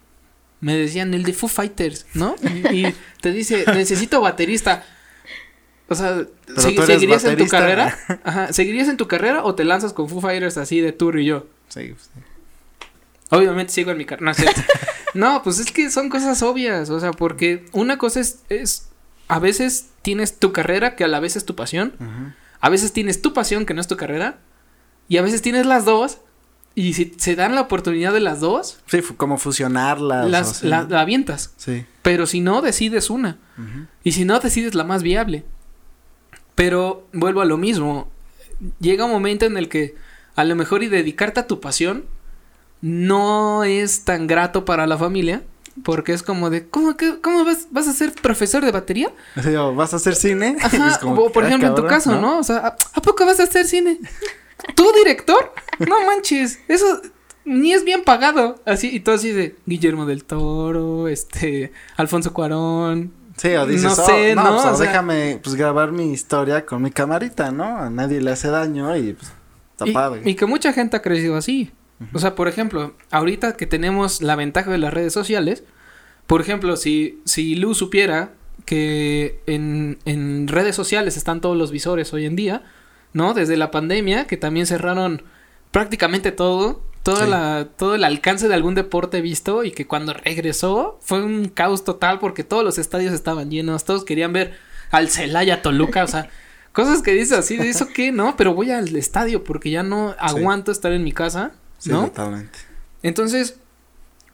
me decían el de Foo Fighters, ¿no? Y, y te dice, necesito baterista. O sea, Pero ¿segui- tú eres ¿seguirías en tu carrera? Ajá, ¿seguirías en tu carrera o te lanzas con Foo Fighters así de tour y yo? Sí, pues, sí. Obviamente sigo en mi carrera. No, es cierto. [laughs] no, pues es que son cosas obvias. O sea, porque una cosa es, es. A veces tienes tu carrera, que a la vez es tu pasión. A veces tienes tu pasión, que no es tu carrera. Y a veces tienes las dos. Y si se dan la oportunidad de las dos, Sí, como fusionarlas. las, o sea, la, la avientas. Sí. Pero si no, decides una. Ujú. Y si no, decides la más viable. Pero vuelvo a lo mismo. Llega un momento en el que a lo mejor y dedicarte a tu pasión no es tan grato para la familia. Porque es como de, ¿cómo, que, cómo vas, vas a ser profesor de batería? O, ¿Vas a hacer cine? Ajá, [laughs] como o por ah, ejemplo en tu cabrón, caso, ¿no? O sea, ¿a, a poco vas a hacer cine? ¿Tú director? No manches, eso ni es bien pagado. Así, y todo así de Guillermo del Toro, este, Alfonso Cuarón, Sí, o dices, No oh, no, ¿no? pues, O sea- déjame pues grabar mi historia con mi camarita, ¿no? A nadie le hace daño y pues está Y, padre. y que mucha gente ha crecido así. O sea, por ejemplo, ahorita que tenemos la ventaja de las redes sociales, por ejemplo, si, si Lu supiera que en, en redes sociales están todos los visores hoy en día, ¿no? Desde la pandemia, que también cerraron prácticamente todo, toda Sí. la, todo el alcance de algún deporte visto y que cuando regresó fue un caos total porque todos los estadios estaban llenos, todos querían ver al Celaya Toluca, o sea, [laughs] cosas que dices así, de eso qué, ¿no? Pero voy al estadio porque ya no aguanto estar en mi casa, sí, ¿no? totalmente. Entonces,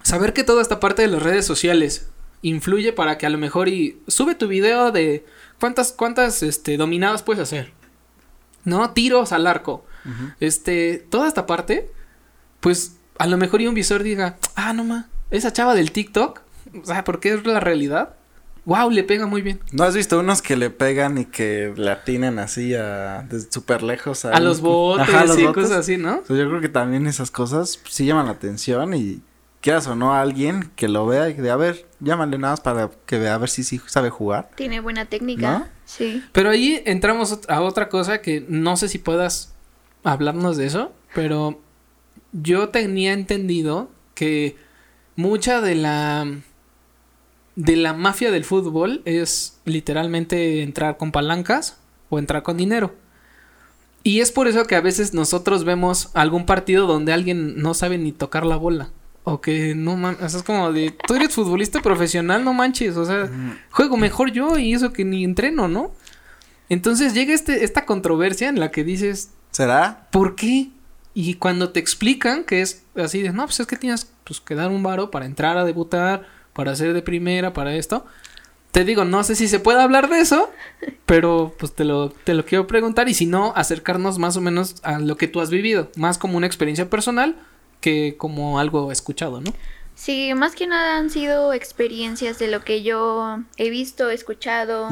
saber que toda esta parte de las redes sociales influye para que a lo mejor y sube tu video de cuántas cuántas este dominadas puedes hacer. ¿No? Tiros al arco. Este, toda esta parte pues a lo mejor y un visor diga, "Ah, no ma, esa chava del TikTok, o sea, porque es la realidad." Wow, le pega muy bien. ¿No has visto unos que le pegan y que le atinan así a desde súper lejos A los botes Ajá, a los y botes? cosas así, ¿no? O sea, yo creo que también esas cosas pues, sí llaman la atención y quieras o no a alguien que lo vea y de a ver, llámale nada más para que vea a ver si sí sabe jugar. Tiene buena técnica. ¿No? Pero ahí entramos a otra cosa que no sé si puedas hablarnos de eso, pero yo tenía entendido que mucha de la de la mafia del fútbol es literalmente entrar con palancas o entrar con dinero. Y es por eso que a veces nosotros vemos algún partido donde alguien no sabe ni tocar la bola. O que no man, o sea, es como de, tú eres futbolista profesional, no manches, o sea, juego mejor yo y eso que ni entreno, ¿no? Entonces llega este, esta controversia en la que dices, ¿Será? ¿Por qué? Y cuando te explican que es así de, no, pues es que tienes pues, que dar un varo para entrar a debutar, para ser de primera, para esto. Te digo, no sé si se puede hablar de eso, pero pues te lo, te lo quiero preguntar y si no, acercarnos más o menos a lo que tú has vivido, más como una experiencia personal que como algo escuchado, ¿no? Sí, más que nada han sido experiencias de lo que yo he visto, escuchado,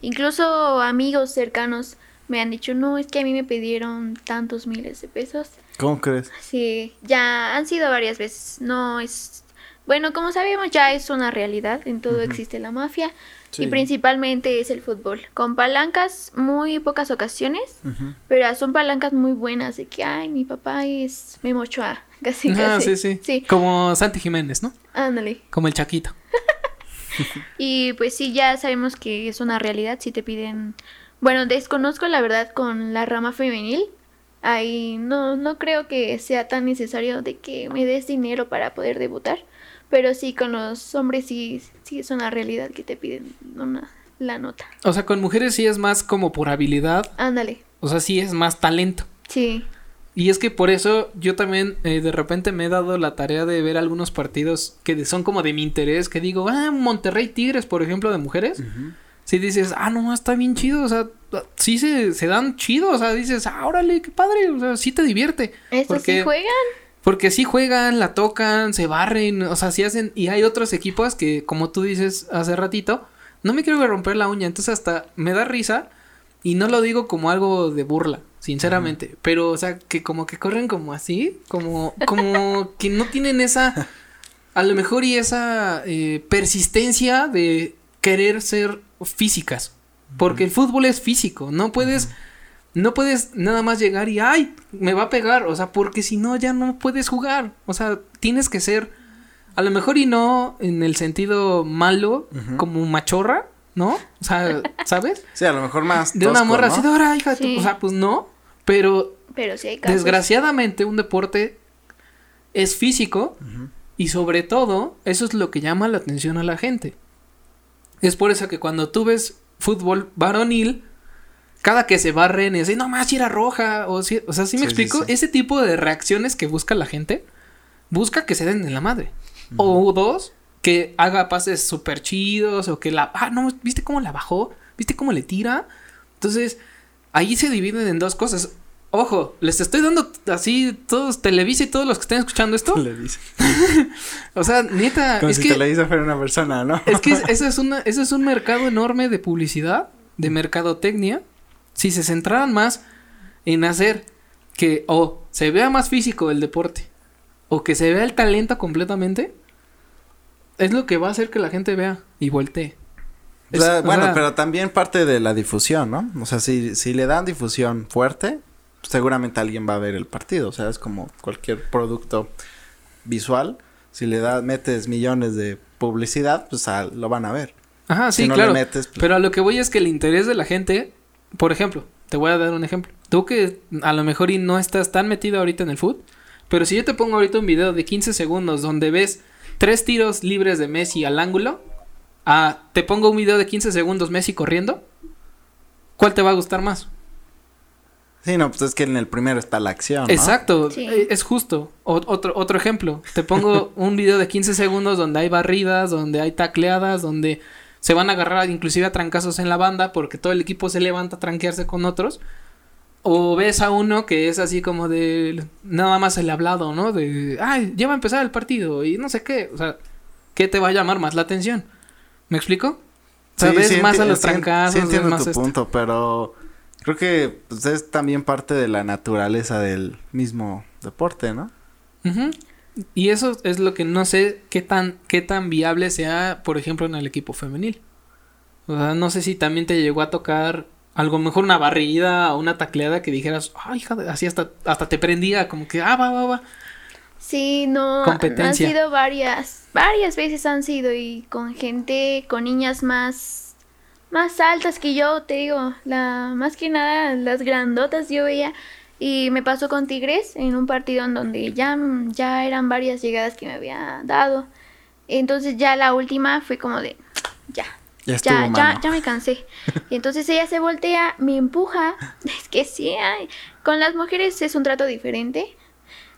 incluso amigos cercanos me han dicho, no, es que a mí me pidieron tantos miles de pesos. ¿Cómo crees? Sí, ya han sido varias veces. No es. Bueno, como sabemos, ya es una realidad. En todo existe la mafia. Sí. Y principalmente es el fútbol. Con palancas, muy pocas ocasiones. Pero son palancas muy buenas. De que, ay, mi papá es Memo Ochoa. [laughs] Casi, Ah, casi. sí, sí, Sí, Como Santi Jiménez, ¿no? ándale. Como el Chaquito. [laughs] Y pues sí, ya sabemos que es una realidad. Si te piden. Bueno, desconozco la verdad con la rama femenil. Ahí no, no creo que sea tan necesario de que me des dinero para poder debutar. Pero sí, con los hombres sí, sí es una realidad que te piden una, la nota. O sea, con mujeres sí es más como por habilidad, Ándale. o sea, sí es más talento. Sí. Y es que por eso yo también eh, de repente me he dado la tarea de ver algunos partidos que de- son como de mi interés, que digo, ah, Monterrey Tigres, por ejemplo, de mujeres. Si dices, ah, no, está bien chido, o sea, sí se, se dan chido, o sea, dices, ah, órale, qué padre, o sea, sí te divierte. Estos Porque- sí juegan. Porque sí juegan, la tocan, se barren, o sea, sí hacen. Y hay otros equipos que, como tú dices hace ratito, no me quiero romper la uña, entonces hasta me da risa. Y no lo digo como algo de burla, sinceramente. Pero, o sea, que como que corren como así, como, como [laughs] que no tienen esa. A lo mejor y esa eh, persistencia de querer ser físicas. Porque el fútbol es físico, no puedes. No puedes nada más llegar y, ay, me va a pegar, o sea, porque si no, ya no puedes jugar. O sea, tienes que ser, a lo mejor y no en el sentido malo, como machorra, ¿no? O sea, [laughs] ¿sabes? Sí, a lo mejor más. De una morra ¿no? así de ahora, hija, de tu-". Sí. o sea, pues no, pero Pero sí hay casos. desgraciadamente un deporte es físico y sobre todo eso es lo que llama la atención a la gente. Es por eso que cuando tú ves fútbol varonil, cada que se barren y así, no más, era roja, o, si- o sea, ¿sí me Sí, explico? sí. Ese tipo de reacciones que busca la gente, busca que se den en la madre. O dos, que haga pases súper chidos, o que la, ah, no, ¿viste cómo la bajó? ¿Viste cómo le tira? Entonces, ahí se dividen en dos cosas. Ojo, les estoy dando así todos, Televisa y todos los que estén escuchando esto. Le dice. [laughs] O sea, neta, Como es si que, te le dice fuera una persona, ¿no? es que [laughs] eso es, una, eso es un mercado enorme de publicidad, de mercadotecnia. Si se centraran más en hacer que o se vea más físico el deporte o que se vea el talento completamente, es lo que va a hacer que la gente vea y voltee. O sea, Es- o bueno, sea, pero también parte de la difusión, ¿no? O sea, si, si le dan difusión fuerte, seguramente alguien va a ver el partido. O sea, es como cualquier producto visual. Si le das, metes millones de publicidad, pues ah, lo van a ver. Ajá, sí, si no claro. le metes, pues, Pero a lo que voy es que el interés de la gente, por ejemplo, te voy a dar un ejemplo. Tú que a lo mejor y no estás tan metido ahorita en el fútbol, pero si yo te pongo ahorita un video de 15 segundos donde ves tres tiros libres de Messi al ángulo, a te pongo un video de 15 segundos Messi corriendo, ¿cuál te va a gustar más? Sí, no, pues es que en el primero está la acción, ¿no? Exacto, Sí. eh, es justo. O- otro, otro ejemplo, te pongo [laughs] un video de 15 segundos donde hay barridas, donde hay tacleadas, donde se van a agarrar inclusive a trancazos en la banda porque todo el equipo se levanta a tranquearse con otros. O ves a uno que es así como de nada más el hablado, ¿no? De, ay, ya va a empezar el partido y no sé qué. O sea, ¿qué te va a llamar más la atención? ¿Me explico? O sea, Sí, ves sí más a los trancazos, Sí entiendo más tu esto. punto, pero creo que pues, es también parte de la naturaleza del mismo deporte, ¿no? Ujú. Y eso es lo que no sé qué tan, qué tan viable sea, por ejemplo, en el equipo femenil. O sea, no sé si también te llegó a tocar algo mejor una barrida o una tacleada que dijeras, ay, hija, de-", así hasta, hasta te prendía, como que, ah, va, va, va. Sí, no, han sido varias, varias veces han sido y con gente, con niñas más, más altas que yo, te digo, la, más que nada las grandotas yo veía y me pasó con Tigres en un partido en donde ya, ya eran varias llegadas que me había dado, entonces ya la última fue como de, ya, Ya estuvo, ya, ya, me cansé. Y [laughs] entonces ella se voltea, me empuja. [laughs] Es que sí, ay, con las mujeres es un trato diferente.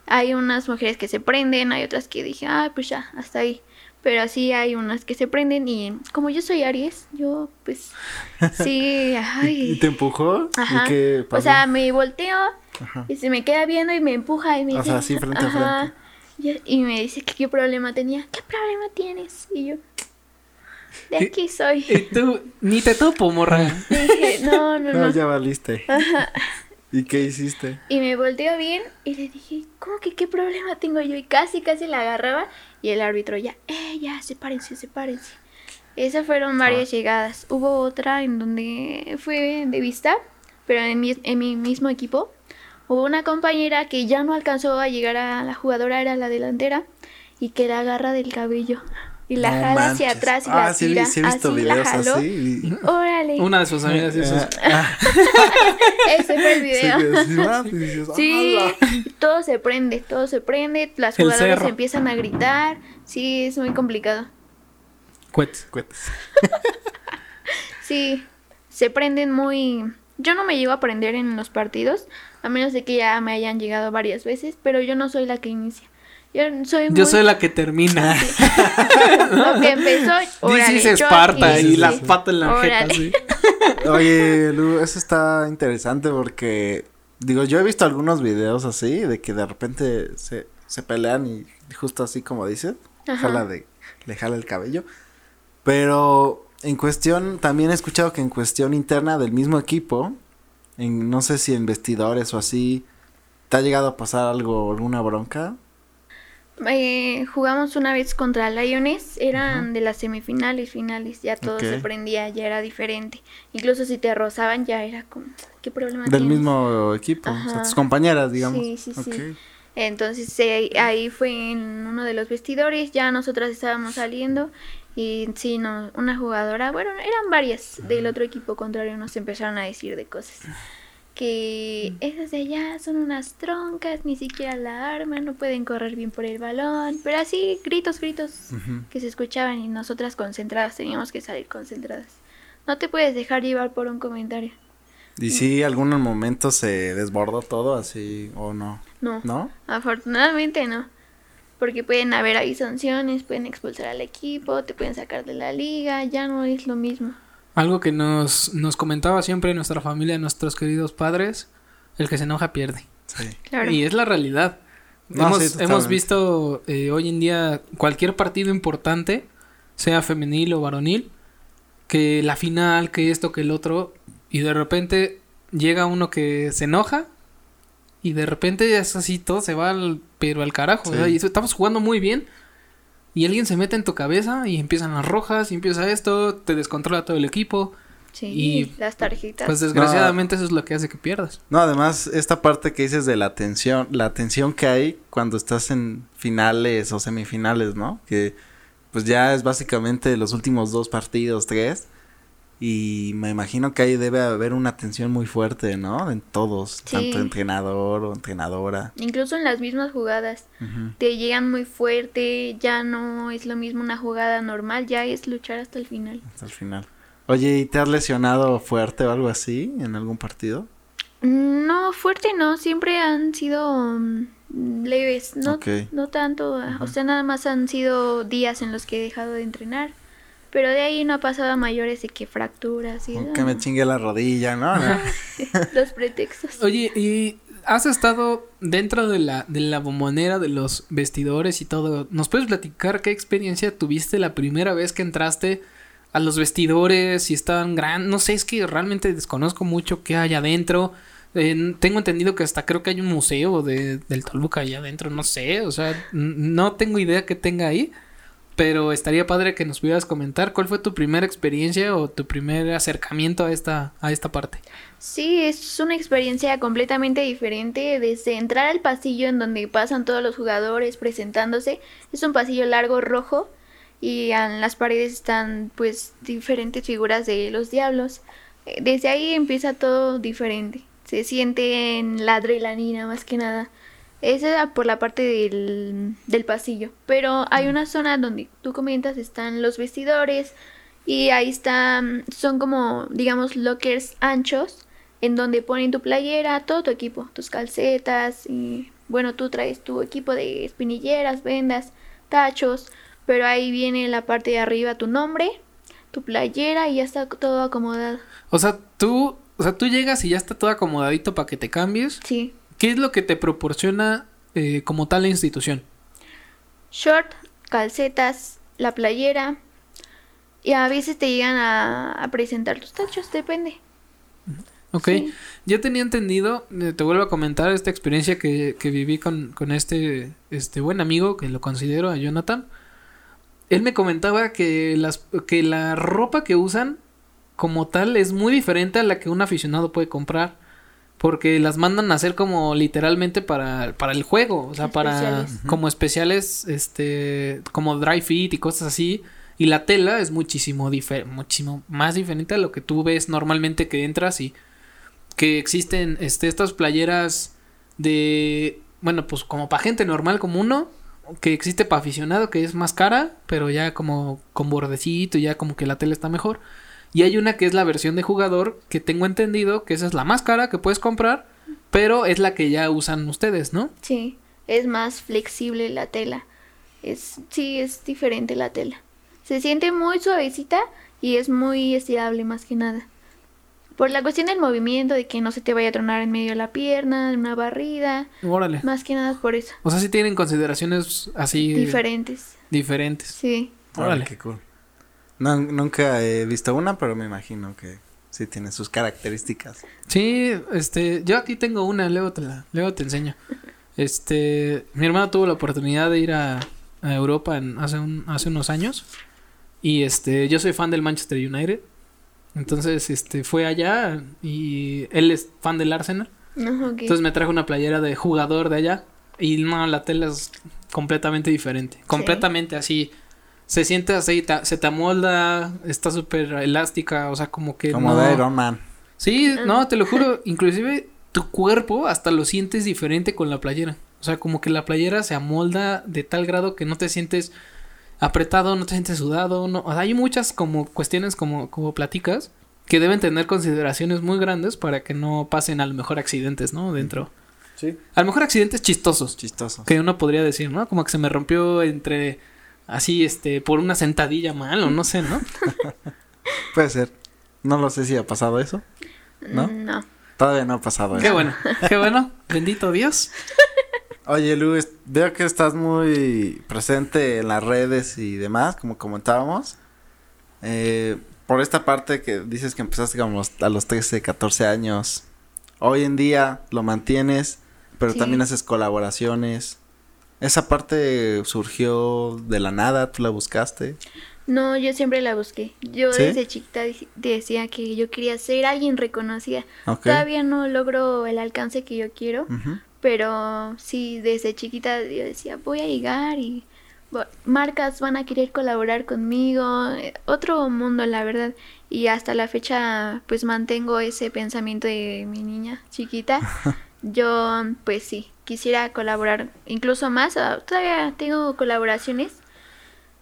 Hay unas mujeres que se prenden, hay otras que dije, ah, pues ya, hasta ahí. Pero así hay unas que se prenden y como yo soy Aries, yo pues [laughs] sí, ¿Y, ay. y te empujó? Ajá. ¿Y qué O sea, me volteo Ajá. y se me queda viendo y me empuja y me O dice, sea, así frente a ajá. Y, y me dice que qué problema tenía. ¿Qué problema tienes? Y yo, de aquí soy. Y tú, ni te topo, morra. Le dije, no, no, [laughs] No, no. ya valiste. ¿Y qué hiciste? Y me volteó bien y le dije, ¿cómo que qué problema tengo yo? Y casi, casi la agarraba y el árbitro ya, eh, ya, sepárense, sepárense. Esas fueron varias llegadas. Hubo otra en donde fue de vista, pero en mi, en mi mismo equipo. Hubo una compañera que ya no alcanzó a llegar a la jugadora, era la delantera, y que la agarra del cabello. Y la No jala hacia atrás y ah, la sí, tira. sí he visto así la videos jaló. así. y- Órale. Una de sus amigas hizo eso. Ah, [laughs] Ese fue el video. sí, sí, ah, dices, Sí, todo se prende, todo se prende, las jugadoras empiezan a gritar, sí, es muy complicado. Cuets. Cuetes. [laughs] Sí, se prenden muy... Yo no me llego a prender en los partidos, a menos de que ya me hayan llegado varias veces, pero yo no soy la que inicia. Yo soy muy... Yo soy la que termina. [laughs] Lo que empezó... órale, Dices yo Esparta y sí, la sí. pata en la jeta, sí. [laughs] Oye, Lu, eso está interesante porque, digo, yo he visto algunos videos así, de que de repente se, se pelean y justo así como dices, jala de, le jala el cabello. Pero en cuestión, también he escuchado que en cuestión interna del mismo equipo, en no sé si en vestidores o así, ¿te ha llegado a pasar algo, alguna bronca? Eh, jugamos una vez contra Lions, eran de las semifinales, finales, ya todo se prendía, ya era diferente. Incluso si te rozaban ya era como, ¿qué problema Del tienes? mismo equipo, o sea, tus compañeras, digamos. Sí, sí, sí. Entonces eh, ahí fue en uno de los vestidores, ya nosotras estábamos saliendo y sí, no, una jugadora, bueno, eran varias del otro equipo contrario, nos empezaron a decir de cosas. Que esas de allá son unas troncas, ni siquiera la arman, no pueden correr bien por el balón, pero así gritos, gritos que se escuchaban y nosotras concentradas, teníamos que salir concentradas. No te puedes dejar llevar por un comentario. ¿Y si algún momento se desbordó todo así o no? No. ¿No? Afortunadamente no. Porque pueden haber ahí sanciones, pueden expulsar al equipo, te pueden sacar de la liga, ya no es lo mismo. Algo que nos, nos comentaba siempre nuestra familia, nuestros queridos padres, el que se enoja pierde. Sí. Claro. Y es la realidad. No, hemos, sí, hemos visto eh, hoy en día cualquier partido importante, sea femenil o varonil, que la final, que esto, que el otro, y de repente llega uno que se enoja y de repente es así, todo se va al, pero al carajo. o sea, Sí. y estamos jugando muy bien y alguien se mete en tu cabeza y empiezan las rojas y empieza esto, te descontrola todo el equipo. Sí, y- las tarjetas. Pues desgraciadamente eso es lo que hace que pierdas. No, además, esta parte que dices de la tensión, la tensión que hay cuando estás en finales o semifinales, ¿no? Que pues ya es básicamente los últimos dos partidos, tres. Y me imagino que ahí debe haber una tensión muy fuerte, ¿no? En todos, Sí. tanto entrenador o entrenadora. Incluso en las mismas jugadas, te llegan muy fuerte, ya no es lo mismo una jugada normal, ya es luchar hasta el final. Hasta el final. Oye, ¿y te has lesionado fuerte o algo así en algún partido? No, fuerte no, siempre han sido mm, leves, no, no tanto, o sea, nada más han sido días en los que he dejado de entrenar, pero de ahí no ha pasado a mayores de que fracturas y O que me chingue la rodilla, ¿no? No. [laughs] [laughs] los pretextos. Oye, ¿y has estado dentro de la, de la bombonera de los vestidores y todo? ¿Nos puedes platicar qué experiencia tuviste la primera vez que entraste a los vestidores? Si estaban grandes, no sé, es que realmente desconozco mucho qué hay adentro. Eh, tengo entendido que hasta creo que hay un museo de, del Toluca allá adentro, no sé, o sea, no tengo idea que tenga ahí. Pero estaría padre que nos pudieras comentar cuál fue tu primera experiencia o tu primer acercamiento a esta, a esta parte. Sí, es una experiencia completamente diferente desde entrar al pasillo en donde pasan todos los jugadores presentándose. Es un pasillo largo rojo y en las paredes están pues diferentes figuras de los diablos. Desde ahí empieza todo diferente. Se siente en la adrenalina más que nada. Esa es por la parte del, del pasillo. Pero hay una zona donde tú comentas están los vestidores Y ahí están, son como, digamos, lockers anchos en donde ponen tu playera, todo tu equipo, tus calcetas y bueno, tú traes tu equipo de espinilleras, vendas, tachos, pero ahí viene en la parte de arriba tu nombre, tu playera y ya está todo acomodado. O sea, tú, o sea, tú llegas y ya está todo acomodadito para que te cambies. Sí. ¿Qué es lo que te proporciona eh, como tal la institución? Short, calcetas, la playera y a veces te llegan a, a presentar tus tachos, depende. Ok, Sí. yo tenía entendido, eh, te vuelvo a comentar esta experiencia que, que viví con, con este, este buen amigo, que lo considero a Jonathan. Él me comentaba que, las, que la ropa que usan como tal es muy diferente a la que un aficionado puede comprar. Porque las mandan a hacer como literalmente para, para el juego. O sea, para Especiales. como especiales, este, como dry fit y cosas así. Y la tela es muchísimo, difer- muchísimo más diferente a lo que tú ves normalmente que entras y que existen este, estas playeras de, bueno, pues como para gente normal como uno, que existe para aficionado que es más cara, pero ya como con bordecito y ya como que la tela está mejor. Y hay una que es la versión de jugador que tengo entendido que esa es la más cara que puedes comprar, pero es la que ya usan ustedes, ¿no? Sí, es más flexible la tela. Es, sí, es diferente la tela. Se siente muy suavecita y es muy estirable más que nada. Por la cuestión del movimiento, de que no se te vaya a tronar en medio de la pierna, en una barrida. Órale. Más que nada por eso. O sea, sí tienen consideraciones así Diferentes. diferentes. Sí. Órale, Órale. qué cool. No, nunca he visto una, pero me imagino que sí tiene sus características. Sí, este, yo aquí tengo una, luego te la, luego te enseño. Este, mi hermano tuvo la oportunidad de ir a, a Europa en, hace un, hace unos años. Y este, yo soy fan del Manchester United. Entonces, este, fue allá y él es fan del Arsenal. No. Entonces me trajo una playera de jugador de allá. Y no, la tela es completamente diferente. Completamente así. Se siente así, ta- se te amolda, está súper elástica, o sea, como que Como no... de Iron Man. Sí, no, te lo juro, inclusive tu cuerpo hasta lo sientes diferente con la playera. O sea, como que la playera se amolda de tal grado que no te sientes apretado, no te sientes sudado, no, o sea, hay muchas como cuestiones como como platicas que deben tener consideraciones muy grandes para que no pasen a lo mejor accidentes, ¿no? Dentro. Sí. A lo mejor accidentes chistosos, Chistoso. que uno podría decir, ¿no? Como que se me rompió entre así este por una sentadilla mal o no sé, ¿no? [laughs] Puede ser. No lo sé si ha pasado eso. ¿no? Mm, No. Todavía no ha pasado eso. Qué bueno, qué bueno, [laughs] bendito Dios. Oye, Lu, es- veo que estás muy presente en las redes y demás, como comentábamos. Eh, por esta parte que dices que empezaste como a los 13, 14 años. Hoy en día lo mantienes, pero Sí. también haces colaboraciones. ¿Esa parte surgió de la nada? ¿Tú la buscaste? No, yo siempre la busqué. Yo ¿Sí? desde chiquita dec- decía que yo quería ser alguien reconocida. Todavía no logro el alcance que yo quiero, pero sí, desde chiquita yo decía, voy a llegar y marcas van a querer colaborar conmigo. eh, Otro mundo, la verdad. Y hasta la fecha, pues mantengo ese pensamiento de mi niña chiquita. [laughs] Yo, pues sí, quisiera colaborar incluso más. ah, Todavía tengo colaboraciones.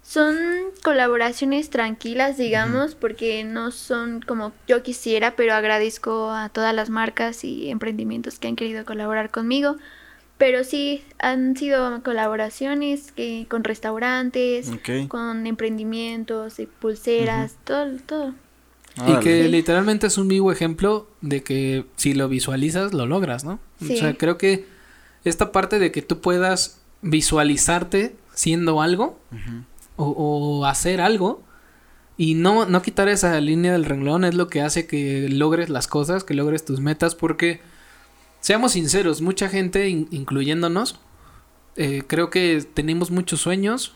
Son colaboraciones tranquilas, digamos, porque no son como yo quisiera, pero agradezco a todas las marcas y emprendimientos que han querido colaborar conmigo. Pero sí, han sido colaboraciones que, con restaurantes, con emprendimientos, pulseras, todo, todo. Y que Sí. literalmente es un vivo ejemplo de que si lo visualizas, lo logras, ¿no? Sí. O sea, creo que esta parte de que tú puedas visualizarte siendo algo o, o hacer algo y no, no quitar esa línea del renglón es lo que hace que logres las cosas, que logres tus metas, porque seamos sinceros, mucha gente, in- incluyéndonos, eh, creo que tenemos muchos sueños,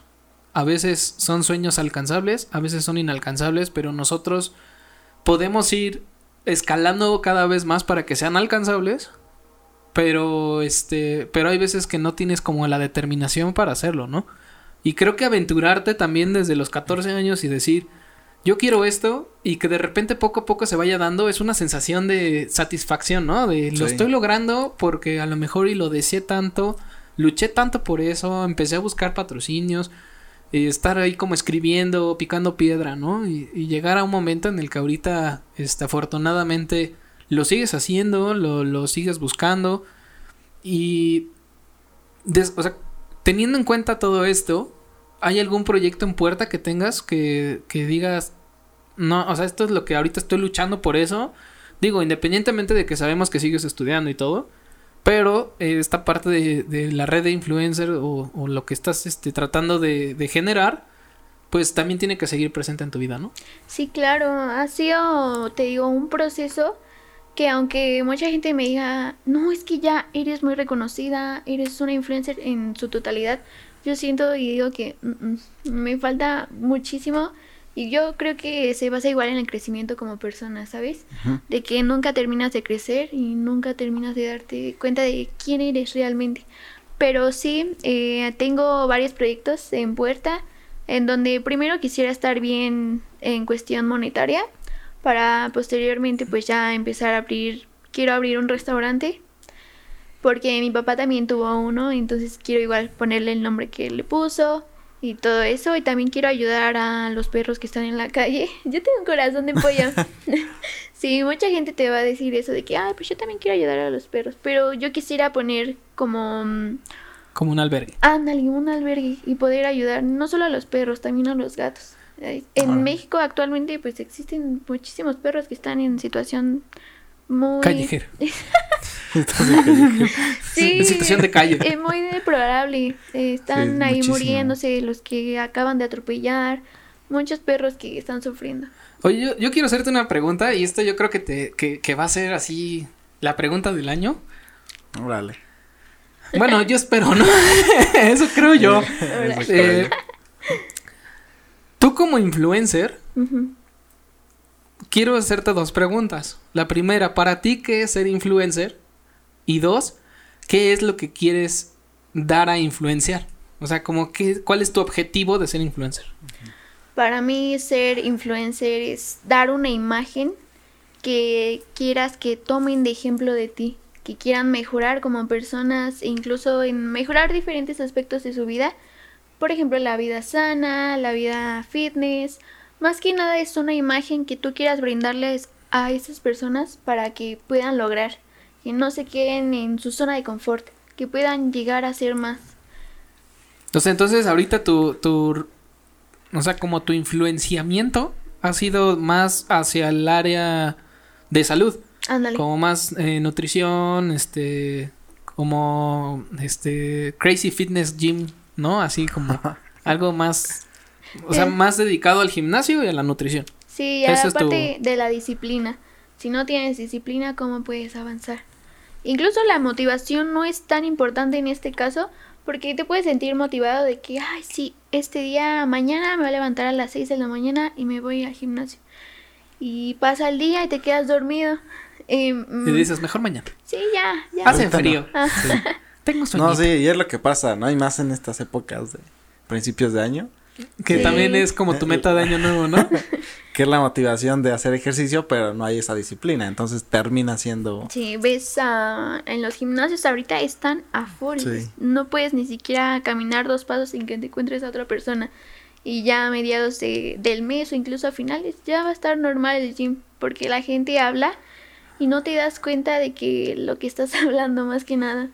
a veces son sueños alcanzables, a veces son inalcanzables, pero nosotros podemos ir escalando cada vez más para que sean alcanzables. Pero este, pero hay veces que no tienes como la determinación para hacerlo, ¿no? Y creo que aventurarte también desde los 14 años y decir, yo quiero esto y que de repente poco a poco se vaya dando es una sensación de satisfacción, ¿no? De lo Sí. estoy logrando porque a lo mejor y lo deseé tanto, luché tanto por eso, empecé a buscar patrocinios, y estar ahí como escribiendo, picando piedra, ¿no? Y, y llegar a un momento en el que ahorita, este, afortunadamente, lo sigues haciendo, lo, lo sigues buscando y, o sea, teniendo en cuenta todo esto, ¿hay algún proyecto en puerta que tengas que, que digas, no, o sea, esto es lo que ahorita estoy luchando por eso? Digo, independientemente de que sabemos que sigues estudiando y todo, pero eh, esta parte de, de la red de influencer o, o lo que estás este, tratando de, de generar, pues también tiene que seguir presente en tu vida, ¿no? Sí, claro, ha sido, te digo, un proceso que aunque mucha gente me diga, no, es que ya eres muy reconocida, eres una influencer en su totalidad, yo siento y digo que mm, mm, me falta muchísimo y yo creo que se basa igual en el crecimiento como persona, ¿sabes? De que nunca terminas de crecer y nunca terminas de darte cuenta de quién eres realmente. Pero sí, eh, tengo varios proyectos en puerta en donde primero quisiera estar bien en cuestión monetaria para posteriormente pues ya empezar a abrir, quiero abrir un restaurante porque mi papá también tuvo uno, entonces quiero igual ponerle el nombre que él le puso y todo eso y también quiero ayudar a los perros que están en la calle. [laughs] Yo tengo un corazón de pollo. [laughs] [laughs] sí, mucha gente te va a decir eso de que, ay, pues yo también quiero ayudar a los perros, pero yo quisiera poner como mm, Como un albergue. Ándale, un albergue y poder ayudar no solo a los perros, también a los gatos. En. México actualmente pues existen muchísimos perros que están en situación muy... Callejero. [laughs] [laughs] Sí, En situación de calle. Es muy deplorable. Eh, están Sí, ahí muchísimo. muriéndose los que acaban de atropellar. Muchos perros que están sufriendo. Oye, yo, yo quiero hacerte una pregunta y esto yo creo que, te, que, que va a ser así la pregunta del año. Órale. Bueno, yo espero, ¿no? [laughs] Eso creo yo. Eh, Tú como influencer, quiero hacerte dos preguntas. La primera, para ti, ¿qué es ser influencer? Y dos, ¿qué es lo que quieres dar a influenciar? O sea, como que, ¿cuál es tu objetivo de ser influencer? Para mí ser influencer es dar una imagen que quieras que tomen de ejemplo de ti, que quieran mejorar como personas e incluso en mejorar diferentes aspectos de su vida. Por ejemplo, la vida sana, la vida fitness. Más que nada es una imagen que tú quieras brindarles a esas personas para que puedan lograr, que no se queden en su zona de confort, que puedan llegar a ser más. Entonces, entonces ahorita tu, tu, o sea, como tu influenciamiento ha sido más hacia el área de salud, Ándale. como más eh, nutrición, este, como, este, crazy fitness gym, ¿no? Así como algo más, o sea, Eh. más dedicado al gimnasio y a la nutrición. Sí, Ese es aparte de la disciplina. Si no tienes disciplina, ¿cómo puedes avanzar? Incluso la motivación no es tan importante en este caso, porque te puedes sentir motivado de que, ay, sí, este día, mañana me voy a levantar a las 6 de la mañana y me voy al gimnasio. Y pasa el día y te quedas dormido. Eh, mm, Y dices, mejor mañana. sí, ya, ya. Hace frío. Ah, [laughs] Tengo sueño. No, sí, y es lo que pasa, ¿no? hay más en estas épocas de principios de año, Que Sí. también es como tu meta de año nuevo, ¿no? [laughs] que es la motivación de hacer ejercicio, pero no hay esa disciplina, entonces termina siendo... Sí, ves ah, en los gimnasios ahorita están a full. Sí. No puedes ni siquiera caminar dos pasos sin que te encuentres a otra persona. Y ya a mediados de- del mes o incluso a finales ya va a estar normal el gym porque la gente habla y no te das cuenta de que lo que estás [laughs] hablando más que nada.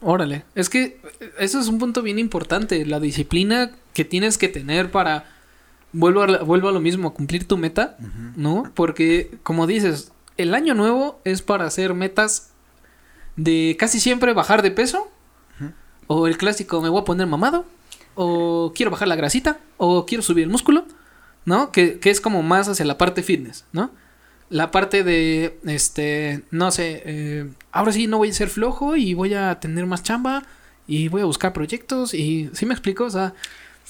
Órale, es que eso es un punto bien importante, la disciplina que tienes que tener para, vuelvo a, vuelvo a lo mismo, a cumplir tu meta, ¿no? Porque, como dices, el año nuevo es para hacer metas de casi siempre bajar de peso, o el clásico, me voy a poner mamado, o quiero bajar la grasita, o quiero subir el músculo, ¿no? Que, que es como más hacia la parte fitness, ¿no? La parte de, este, no sé, eh, ahora sí no voy a ser flojo y voy a tener más chamba y voy a buscar proyectos y, ¿sí me explico? O sea,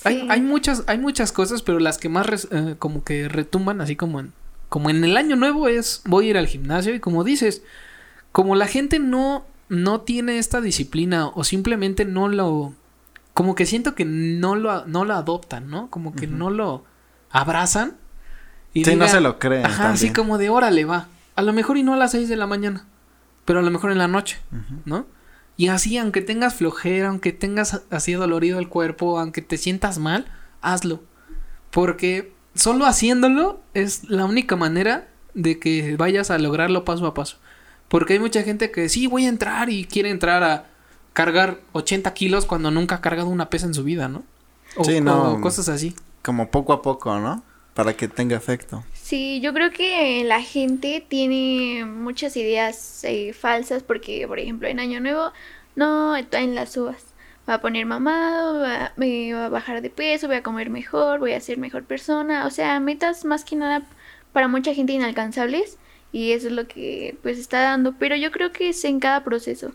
hay, Sí. hay muchas, hay muchas cosas, pero las que más res- eh, como que retumban así como en, como en el año nuevo es voy a ir al gimnasio y como dices, como la gente no, no tiene esta disciplina o simplemente no lo, como que siento que no lo, no lo adoptan, ¿no? Como que no lo abrazan. Y Sí, no se lo creen Ajá, así como de órale, va. A lo mejor y no a las 6 de la mañana, pero a lo mejor en la noche, ¿no? Y así, aunque tengas flojera, aunque tengas así dolorido el cuerpo, aunque te sientas mal, hazlo. Porque solo haciéndolo es la única manera de que vayas a lograrlo paso a paso. Porque hay mucha gente que sí, voy a entrar y quiere entrar a cargar 80 kilos cuando nunca ha cargado una pesa en su vida, ¿no? O, Sí, no. o cosas así. Como poco a poco, ¿no? Para que tenga efecto. Sí, yo creo que la gente tiene muchas ideas eh, falsas porque, por ejemplo, en Año Nuevo, no, en las uvas. Va a poner mamado, va, me a bajar de peso, voy a comer mejor, voy a ser mejor persona. O sea, metas más que nada para mucha gente inalcanzables y eso es lo que pues está dando. Pero yo creo que es en cada proceso.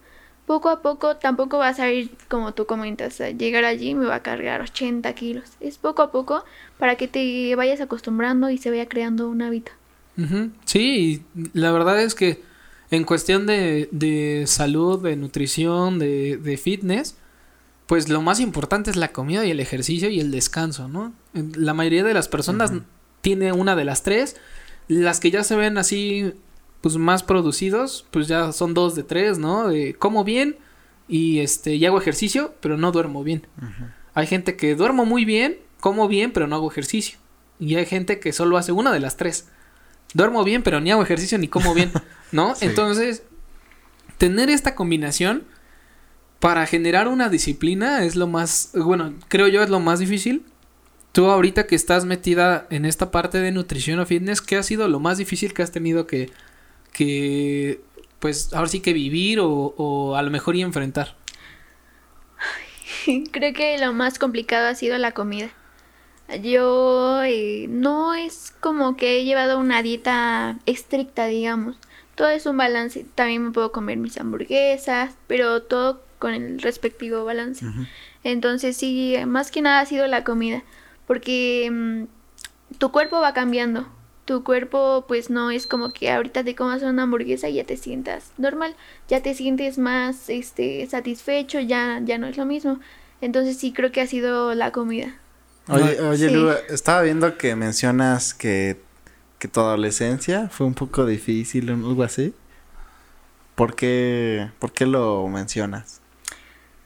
Poco a poco tampoco vas a ir como tú comentas, a llegar allí me va a cargar 80 kilos. Es poco a poco para que te vayas acostumbrando y se vaya creando un hábito. Sí, y la verdad es que en cuestión de, de salud, de nutrición, de, de fitness, pues lo más importante es la comida y el ejercicio y el descanso, ¿no? La mayoría de las personas tiene una de las tres. Las que ya se ven así, pues más producidos, pues ya son dos de tres, ¿no? De como bien y este y hago ejercicio, pero no duermo bien. Hay gente que duermo muy bien, como bien, pero no hago ejercicio. Y hay gente que solo hace una de las tres. Duermo bien, pero ni hago ejercicio ni como bien, [laughs] ¿no? Sí. Entonces, tener esta combinación para generar una disciplina es lo más, bueno, creo yo es lo más difícil. Tú ahorita que estás metida en esta parte de nutrición o fitness, ¿qué ha sido lo más difícil que has tenido que, que pues ahora sí que vivir o, o a lo mejor y enfrentar? [laughs] Creo que lo más complicado ha sido la comida. Yo eh, no es como que he llevado una dieta estricta, digamos. Todo es un balance. También me puedo comer mis hamburguesas, pero todo con el respectivo balance. Entonces sí, más que nada ha sido la comida. Porque mm, tu cuerpo va cambiando. Tu cuerpo pues no es como que ahorita te comas una hamburguesa y ya te sientas normal. Ya te sientes más este satisfecho, ya, ya no es lo mismo. Entonces sí creo que ha sido la comida. Oye, oye Sí. Lu, estaba viendo que mencionas que, que tu adolescencia fue un poco difícil o algo así. ¿Por qué, ¿Por qué lo mencionas?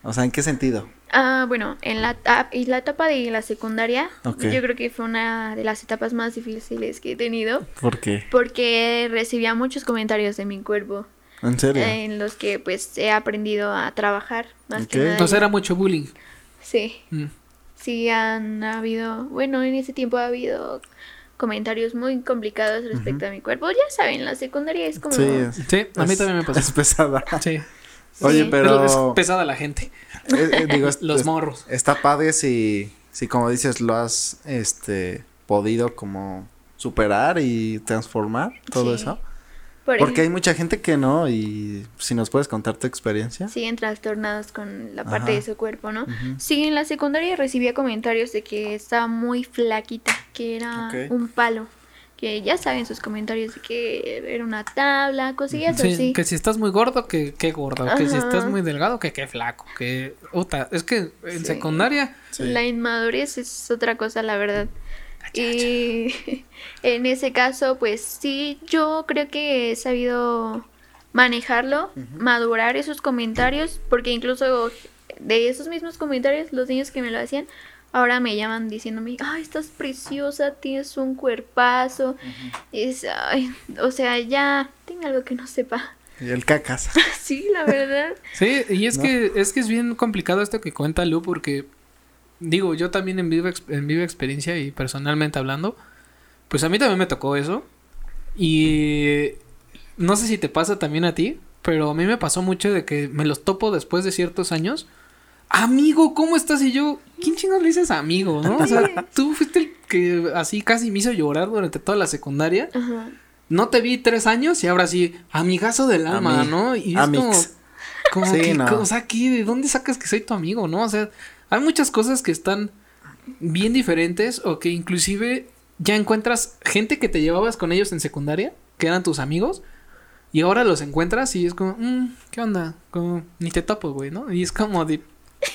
O sea, ¿en qué sentido? Ah, bueno, en la, ta- en la etapa de la secundaria, yo creo que fue una de las etapas más difíciles que he tenido, ¿Por qué? porque recibía muchos comentarios de mi cuerpo, ¿En serio? en los que pues he aprendido a trabajar, más que Ok. nada. Entonces era mucho bullying. Sí, Mm. sí han habido, bueno, en ese tiempo ha habido comentarios muy complicados respecto a mi cuerpo. Ya saben, la secundaria es como... Sí, es, Sí, a mí es- también me pasó. Es pesada. Sí. Oye, Sí. pero... Es pesada la gente. Eh, eh, [laughs] digo, es- Los es- morros. Está padre si, si como dices, lo has, este, podido como superar y transformar todo Sí. eso. por Porque hay mucha gente que no y si nos puedes contar tu experiencia. siguen trastornados con la parte Ajá. de su cuerpo, ¿no? Ujú. Sí, en la secundaria recibía comentarios de que estaba muy flaquita, que era un palo. Que ya saben sus comentarios de que era una tabla, cosillas Sí, así. que si estás muy gordo, que qué gordo. Que si estás muy delgado, que qué flaco. Que. Uta, es que en Sí. secundaria. Sí. La inmadurez es otra cosa, la verdad. Y [laughs] en ese caso, pues sí, yo creo que he sabido manejarlo, madurar esos comentarios, porque incluso de esos mismos comentarios, los niños que me lo hacían, ahora me llaman diciéndome, ay, estás preciosa, tienes un cuerpazo, es, ay, o sea, ya, dime algo que no sepa. Y el cacas. [laughs] sí, la verdad. Sí, y es ¿No? que es que es bien complicado esto que cuenta Lu porque digo, yo también en viva en viva experiencia y personalmente hablando, pues a mí también me tocó eso y no sé si te pasa también a ti, pero a mí me pasó mucho de que me los topo después de ciertos años. Amigo, ¿cómo estás? Y yo, ¿quién chingados le dices amigo, no? O sea, tú fuiste el que así casi me hizo llorar durante toda la secundaria. Ajá. No te vi tres años y ahora sí, amigazo del alma, Ami- ¿no? Y es amix. como, como Sí, que, no. o sea, ¿qué? ¿de dónde sacas que soy tu amigo, no? O sea, hay muchas cosas que están bien diferentes o que inclusive ya encuentras gente que te llevabas con ellos en secundaria, que eran tus amigos, y ahora los encuentras y es como, "Mm, ¿qué onda? Como, ni te topo, güey, ¿no? Y es como de,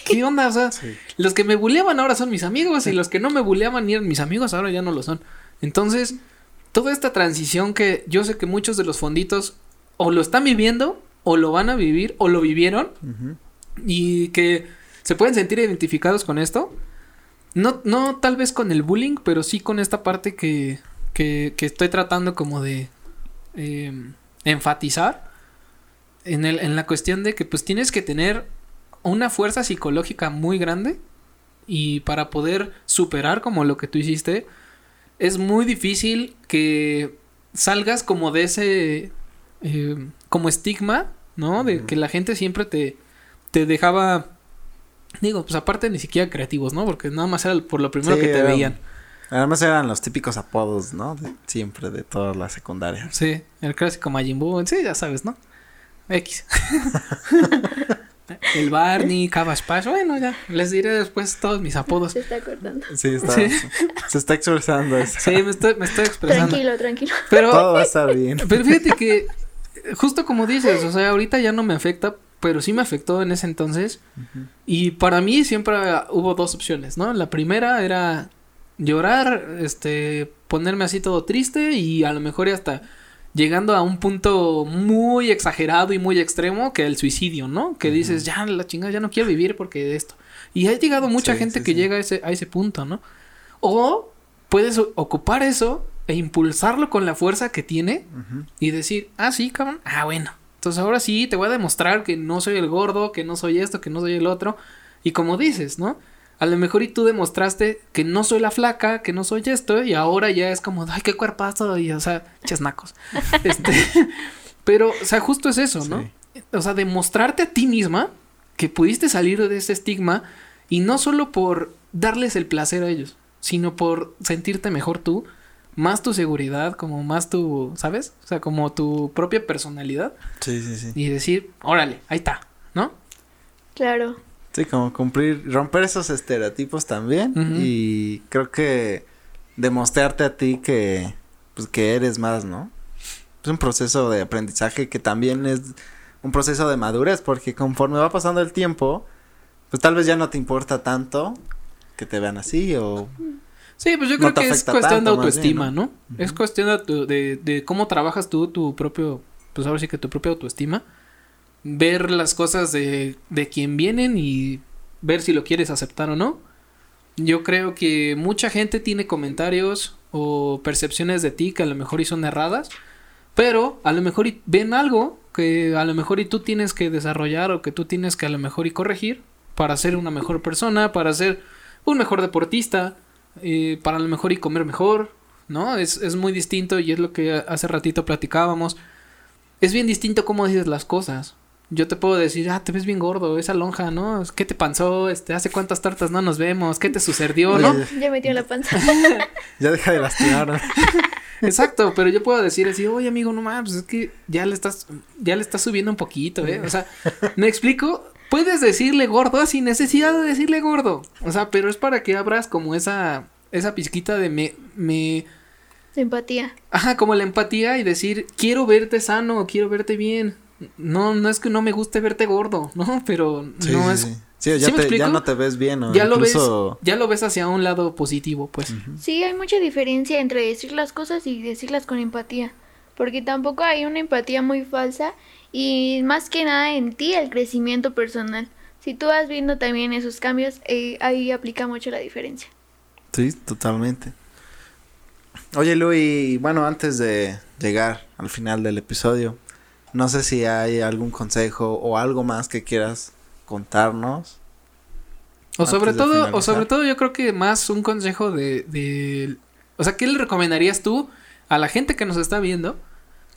¿qué onda? O sea, Sí. los que me buleaban ahora son mis amigos y los que no me buleaban ni eran mis amigos ahora ya no lo son. Entonces, toda esta transición que yo sé que muchos de los fonditos o lo están viviendo o lo van a vivir o lo vivieron y que se pueden sentir identificados con esto. No, no tal vez con el bullying, pero sí con esta parte que, que, que estoy tratando como de eh, enfatizar en, el, en la cuestión de que pues tienes que tener una fuerza psicológica muy grande y para poder superar como lo que tú hiciste es muy difícil que salgas como de ese eh, como estigma, ¿no? De que la gente siempre te, te dejaba digo, pues aparte ni siquiera creativos, ¿no? Porque nada más era por lo primero Sí, que te era- veían. Además eran los típicos apodos, ¿no? De- siempre de toda la secundaria. Sí, el clásico Majin Buu, sí, ya sabes, ¿no? X. [laughs] el Barney, Cabaspash, bueno, ya, les diré después todos mis apodos. Se está cortando. Sí, está, Sí. se está expresando eso. Sí, me estoy, me estoy expresando. Tranquilo, tranquilo. Pero, Todo va a estar bien. pero fíjate que, justo como dices, o sea, ahorita ya no me afecta, pero sí me afectó en ese entonces. Y para mí siempre hubo dos opciones, ¿no? La primera era llorar, este, ponerme así todo triste y a lo mejor hasta llegando a un punto muy exagerado y muy extremo que el suicidio, ¿no? Que dices, ya la chingada, ya no quiero vivir porque de esto. Y ha llegado mucha Sí, gente sí, que sí. llega a ese, a ese punto, ¿no? O puedes ocupar eso e impulsarlo con la fuerza que tiene y decir, ah, sí, cabrón, ah, bueno. Entonces ahora sí te voy a demostrar que no soy el gordo, que no soy esto, que no soy el otro. Y como dices, ¿no? A lo mejor y tú demostraste que no soy la flaca, que no soy esto, y ahora ya es como, ay, qué cuerpazo, y o sea, chesnacos. [laughs] este, pero, o sea, justo es eso, ¿no? O sea, demostrarte a ti misma que pudiste salir de ese estigma y no solo por darles el placer a ellos, sino por sentirte mejor tú, más tu seguridad, como más tu, ¿sabes? O sea, como tu propia personalidad Sí, sí, sí. y decir, órale, ahí está, ¿no? Claro. Sí, como cumplir, romper esos estereotipos también. Y creo que demostrarte a ti que, pues, que eres más, ¿no? Es un proceso de aprendizaje que también es un proceso de madurez, porque conforme va pasando el tiempo, pues tal vez ya no te importa tanto que te vean así o... Sí, pues yo No creo que es cuestión de tanto, autoestima, bien, ¿no? Es cuestión de, de, de cómo trabajas tú tu propio, pues ahora sí que tu propia autoestima. Ver las cosas de, de quien vienen y ver si lo quieres aceptar o no. Yo creo que mucha gente tiene comentarios o percepciones de ti que a lo mejor y son erradas, pero a lo mejor y ven algo que a lo mejor y tú tienes que desarrollar o que tú tienes que a lo mejor y corregir para ser una mejor persona, para ser un mejor deportista, eh, para a lo mejor y comer mejor, ¿no? Es, es muy distinto y es lo que hace ratito platicábamos. Es bien distinto cómo dices las cosas. Yo te puedo decir, ah, te ves bien gordo, esa lonja, ¿no? ¿Qué te pasó? Este, ¿hace cuántas tartas no nos vemos? ¿Qué te sucedió, no? Ya metió la panza. [laughs] Ya deja de lastimar. [laughs] Exacto, pero yo puedo decir así, oye amigo, no mames, es que ya le estás, ya le estás subiendo un poquito, ¿eh? O sea, ¿me explico? Puedes decirle gordo sin necesidad de decirle gordo. O sea, pero es para que abras como esa, esa pizquita de me, me, Empatía. ajá, como la empatía y decir, quiero verte sano, quiero verte bien. No, no es que no me guste verte gordo, ¿no? [laughs] Pero Sí, no sí, es, sí. Sí, ya, ¿Sí me te- ya no te ves bien o ya lo incluso... ves, ya lo ves hacia un lado positivo, pues. Sí, hay mucha diferencia entre decir las cosas y decirlas con empatía. Porque tampoco hay una empatía muy falsa y más que nada en ti el crecimiento personal. Si tú vas viendo también esos cambios, eh, ahí aplica mucho la diferencia. Sí, totalmente. Oye, Luis, bueno, antes de llegar al final del episodio, no sé si hay algún consejo o algo más que quieras contarnos. O sobre todo, o sobre todo yo creo que más un consejo de, de, o sea, ¿qué le recomendarías tú a la gente que nos está viendo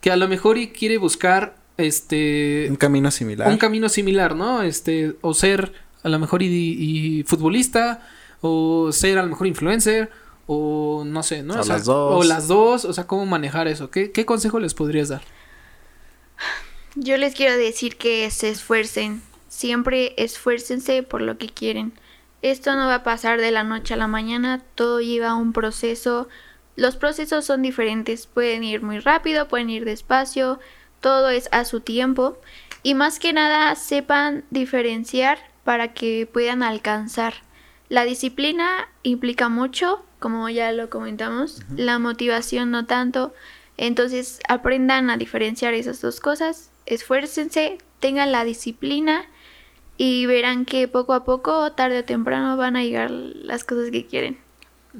que a lo mejor y quiere buscar este Un camino similar. un camino similar, ¿no? Este, o ser a lo mejor y, y futbolista, o ser a lo mejor influencer, o no sé, ¿no? O las dos. O las dos, o sea, cómo manejar eso. ¿Qué, qué consejo les podrías dar? Yo les quiero decir que se esfuercen. Siempre esfuércense por lo que quieren. Esto no va a pasar de la noche a la mañana, todo lleva un proceso. Los procesos son diferentes, pueden ir muy rápido, pueden ir despacio, todo es a su tiempo. Y más que nada sepan diferenciar para que puedan alcanzar. La disciplina implica mucho, como ya lo comentamos, la motivación no tanto. Entonces aprendan a diferenciar esas dos cosas esfuércense, tengan la disciplina y verán que poco a poco, tarde o temprano, van a llegar las cosas que quieren.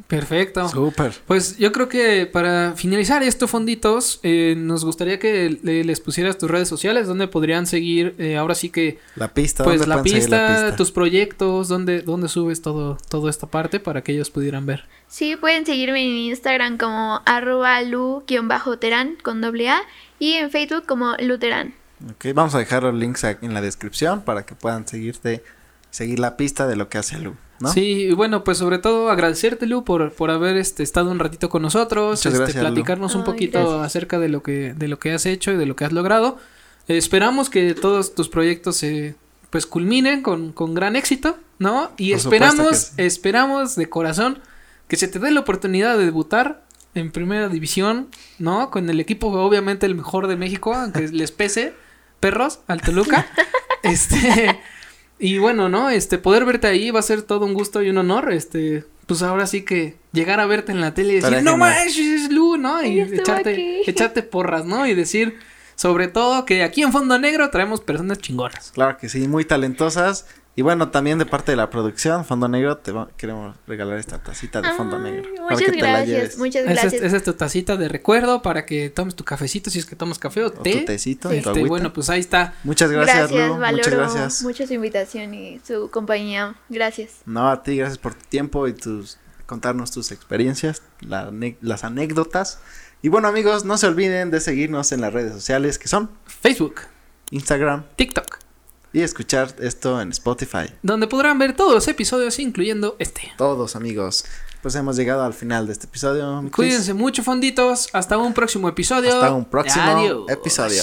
Perfecto. Súper. Pues yo creo que para finalizar esto, Fonditos, eh, nos gustaría que le- les pusieras tus redes sociales, donde podrían seguir, eh, ahora sí que, La pista. pues ¿dónde la pueden seguir pista, tus proyectos, donde, donde subes todo, toda esta parte para que ellos pudieran ver. Sí, pueden seguirme en Instagram como arroba lu-terán con doble A y en Facebook como luterán. Ok, vamos a dejar los links en la descripción para que puedan seguirte, seguir la pista de lo que hace Lu, ¿no? Sí, y bueno, pues sobre todo agradecerte, Lu, por, por haber este, estado un ratito con nosotros, este, gracias, Lu. platicarnos un poquito acerca de lo que de lo que has hecho y de lo que has logrado. Eh, esperamos que todos tus proyectos se pues culminen con, con gran éxito, ¿no? Y Por esperamos, sí. esperamos de corazón que se te dé la oportunidad de debutar en primera división, ¿no? Con el equipo obviamente el mejor de México, aunque [laughs] les pese, perros, al Toluca. [laughs] este y bueno, ¿no? Este, poder verte ahí va a ser todo un gusto y un honor. Este, pues ahora sí que llegar a verte en la tele y decir, Estaría no manches, es Lu, ¿no? Y echarte, [laughs] echarte porras, ¿no? Y decir, sobre todo, que aquí en Fondo Negro traemos personas chingonas. Claro que sí, muy talentosas. Y bueno, también de parte de la producción, Fondo Negro, te va- queremos regalar esta tacita de Fondo Ay, Negro. para Muchas que te la gracias, lleves. muchas Esa es, gracias. esa es tu tacita de recuerdo para que tomes tu cafecito si es que tomas café o O té. tu tecito, Sí. y tu Este, bueno, pues ahí está. Muchas gracias, Gracias, Lu. valoro Muchas gracias. mucho su invitación y su compañía. Gracias. No, a ti, gracias por tu tiempo y tus contarnos tus experiencias, la las anécdotas. Y bueno, amigos, no se olviden de seguirnos en las redes sociales que son Facebook, Instagram TikTok, y escuchar esto en Spotify. donde podrán ver todos los episodios, incluyendo este. Todos, amigos. Pues hemos llegado al final de este episodio. Cuídense mucho, fonditos. Hasta un próximo episodio. Hasta un próximo Adiós. episodio.